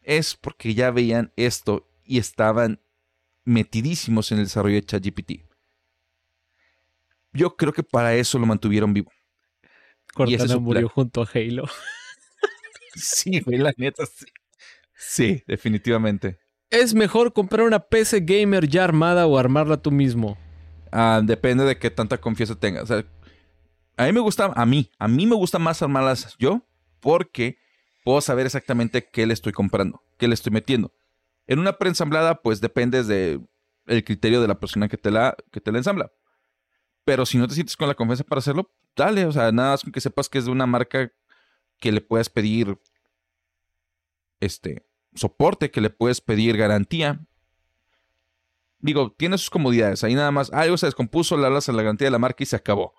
es porque ya veían esto y estaban metidísimos en el desarrollo de ChatGPT. Yo creo que para eso lo mantuvieron vivo.
Cortana murió junto a Halo. [LAUGHS]
sí, güey, la neta sí. Sí, definitivamente.
¿Es mejor comprar una PC gamer ya armada o armarla tú mismo?
Ah, depende de qué tanta confianza tengas. a mí me gusta, a mí, a mí me gusta más armarlas yo porque puedo saber exactamente qué le estoy comprando, qué le estoy metiendo. En una preensamblada, pues depende de el criterio de la persona que te la, que te la ensambla. Pero si no te sientes con la confianza para hacerlo, dale. O sea, nada más con que sepas que es de una marca que le puedas pedir este soporte, que le puedes pedir garantía. Digo, tiene sus comodidades. Ahí nada más, algo se descompuso, le hablas a la garantía de la marca y se acabó.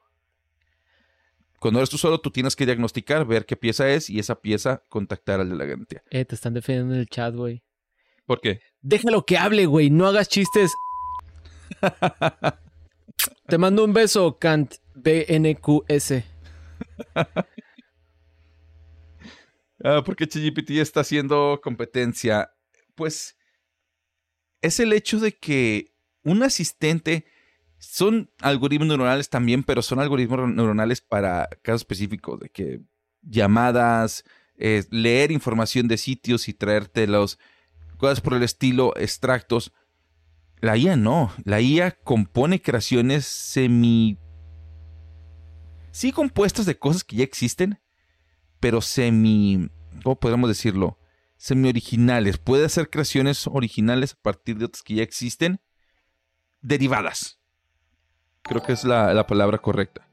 Cuando eres tú solo, tú tienes que diagnosticar, ver qué pieza es y esa pieza contactar al de la garantía.
Eh, te están defendiendo en el chat, güey.
¿Por qué?
Déjalo que hable, güey. No hagas chistes. Te mando un beso, Kant BNQS. [LAUGHS]
ah, porque ChatGPT está haciendo competencia. Pues es el hecho de que un asistente son algoritmos neuronales también, pero son algoritmos neuronales para casos específicos, de que llamadas, eh, leer información de sitios y traértelos, cosas por el estilo, extractos la IA no. La IA compone creaciones semi. Sí, compuestas de cosas que ya existen, pero semi. ¿Cómo podemos decirlo? Semi originales. Puede hacer creaciones originales a partir de otras que ya existen, derivadas. Creo que es la, palabra correcta.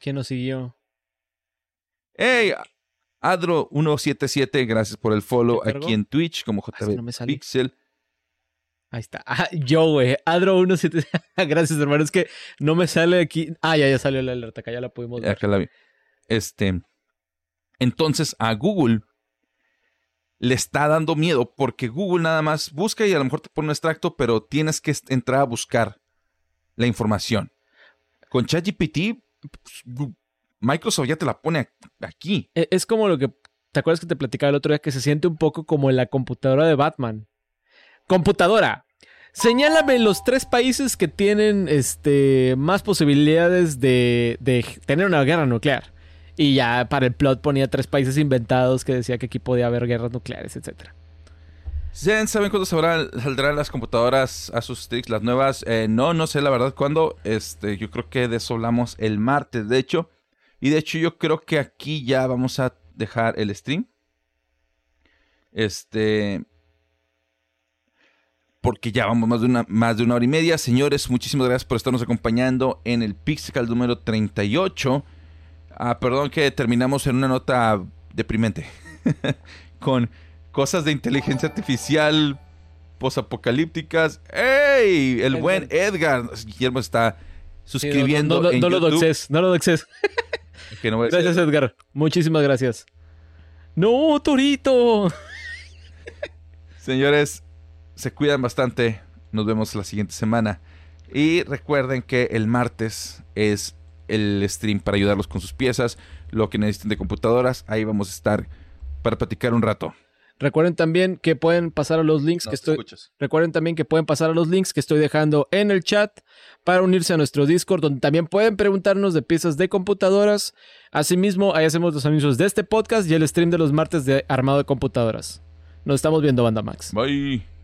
¿Quién nos siguió?
¡Hey! Adro177, gracias por el follow aquí en Twitch como JB Pixel.
Ahí está. Ah, yo, güey. Adro17. [LAUGHS] Gracias, hermano. Es que no me sale aquí. Ah, ya, ya salió la alerta. Acá ya la pudimos ver.
Acá la vi. Este. Entonces, a Google le está dando miedo porque Google nada más busca y a lo mejor te pone un extracto, pero tienes que entrar a buscar la información. Con ChatGPT, pues, Microsoft ya te la pone aquí.
E, es como lo que. ¿Te acuerdas que te platicaba el otro día que se siente un poco como en la computadora de Batman? Computadora. Señálame los tres países que tienen este, más posibilidades de, tener una guerra nuclear. Y ya para el plot ponía tres países inventados que decía que aquí podía haber guerras nucleares, etc.
¿Saben cuándo saldrán las computadoras Asus Strix, las nuevas? Eh, no, no sé la verdad cuándo. Este, yo creo que de eso hablamos el martes, de hecho. Y de hecho yo creo que aquí ya vamos a dejar el stream. Este, porque ya vamos más de una, más de una hora y media. Señores, muchísimas gracias por estarnos acompañando en el Pixel número 38. Ah, perdón que terminamos en una nota deprimente. [LAUGHS] Con cosas de inteligencia artificial posapocalípticas. ¡Ey! El buen Edgar. Guillermo está suscribiendo.
no, no, lo doxes, no lo doxes. [LAUGHS] [LAUGHS] gracias, Edgar. Muchísimas gracias. ¡No, Torito! [LAUGHS]
Señores, se cuidan bastante. Nos vemos la siguiente semana. Y recuerden que el martes es el stream para ayudarlos con sus piezas, lo que necesiten de computadoras. Ahí vamos a estar para platicar un rato.
Recuerden también que pueden pasar a los links que estoy. Recuerden también que pueden pasar a los links que estoy dejando en el chat para unirse a nuestro Discord, donde también pueden preguntarnos de piezas de computadoras. Asimismo, ahí hacemos los anuncios de este podcast y el stream de los martes de armado de computadoras. Nos estamos viendo, Banda Max.
Bye.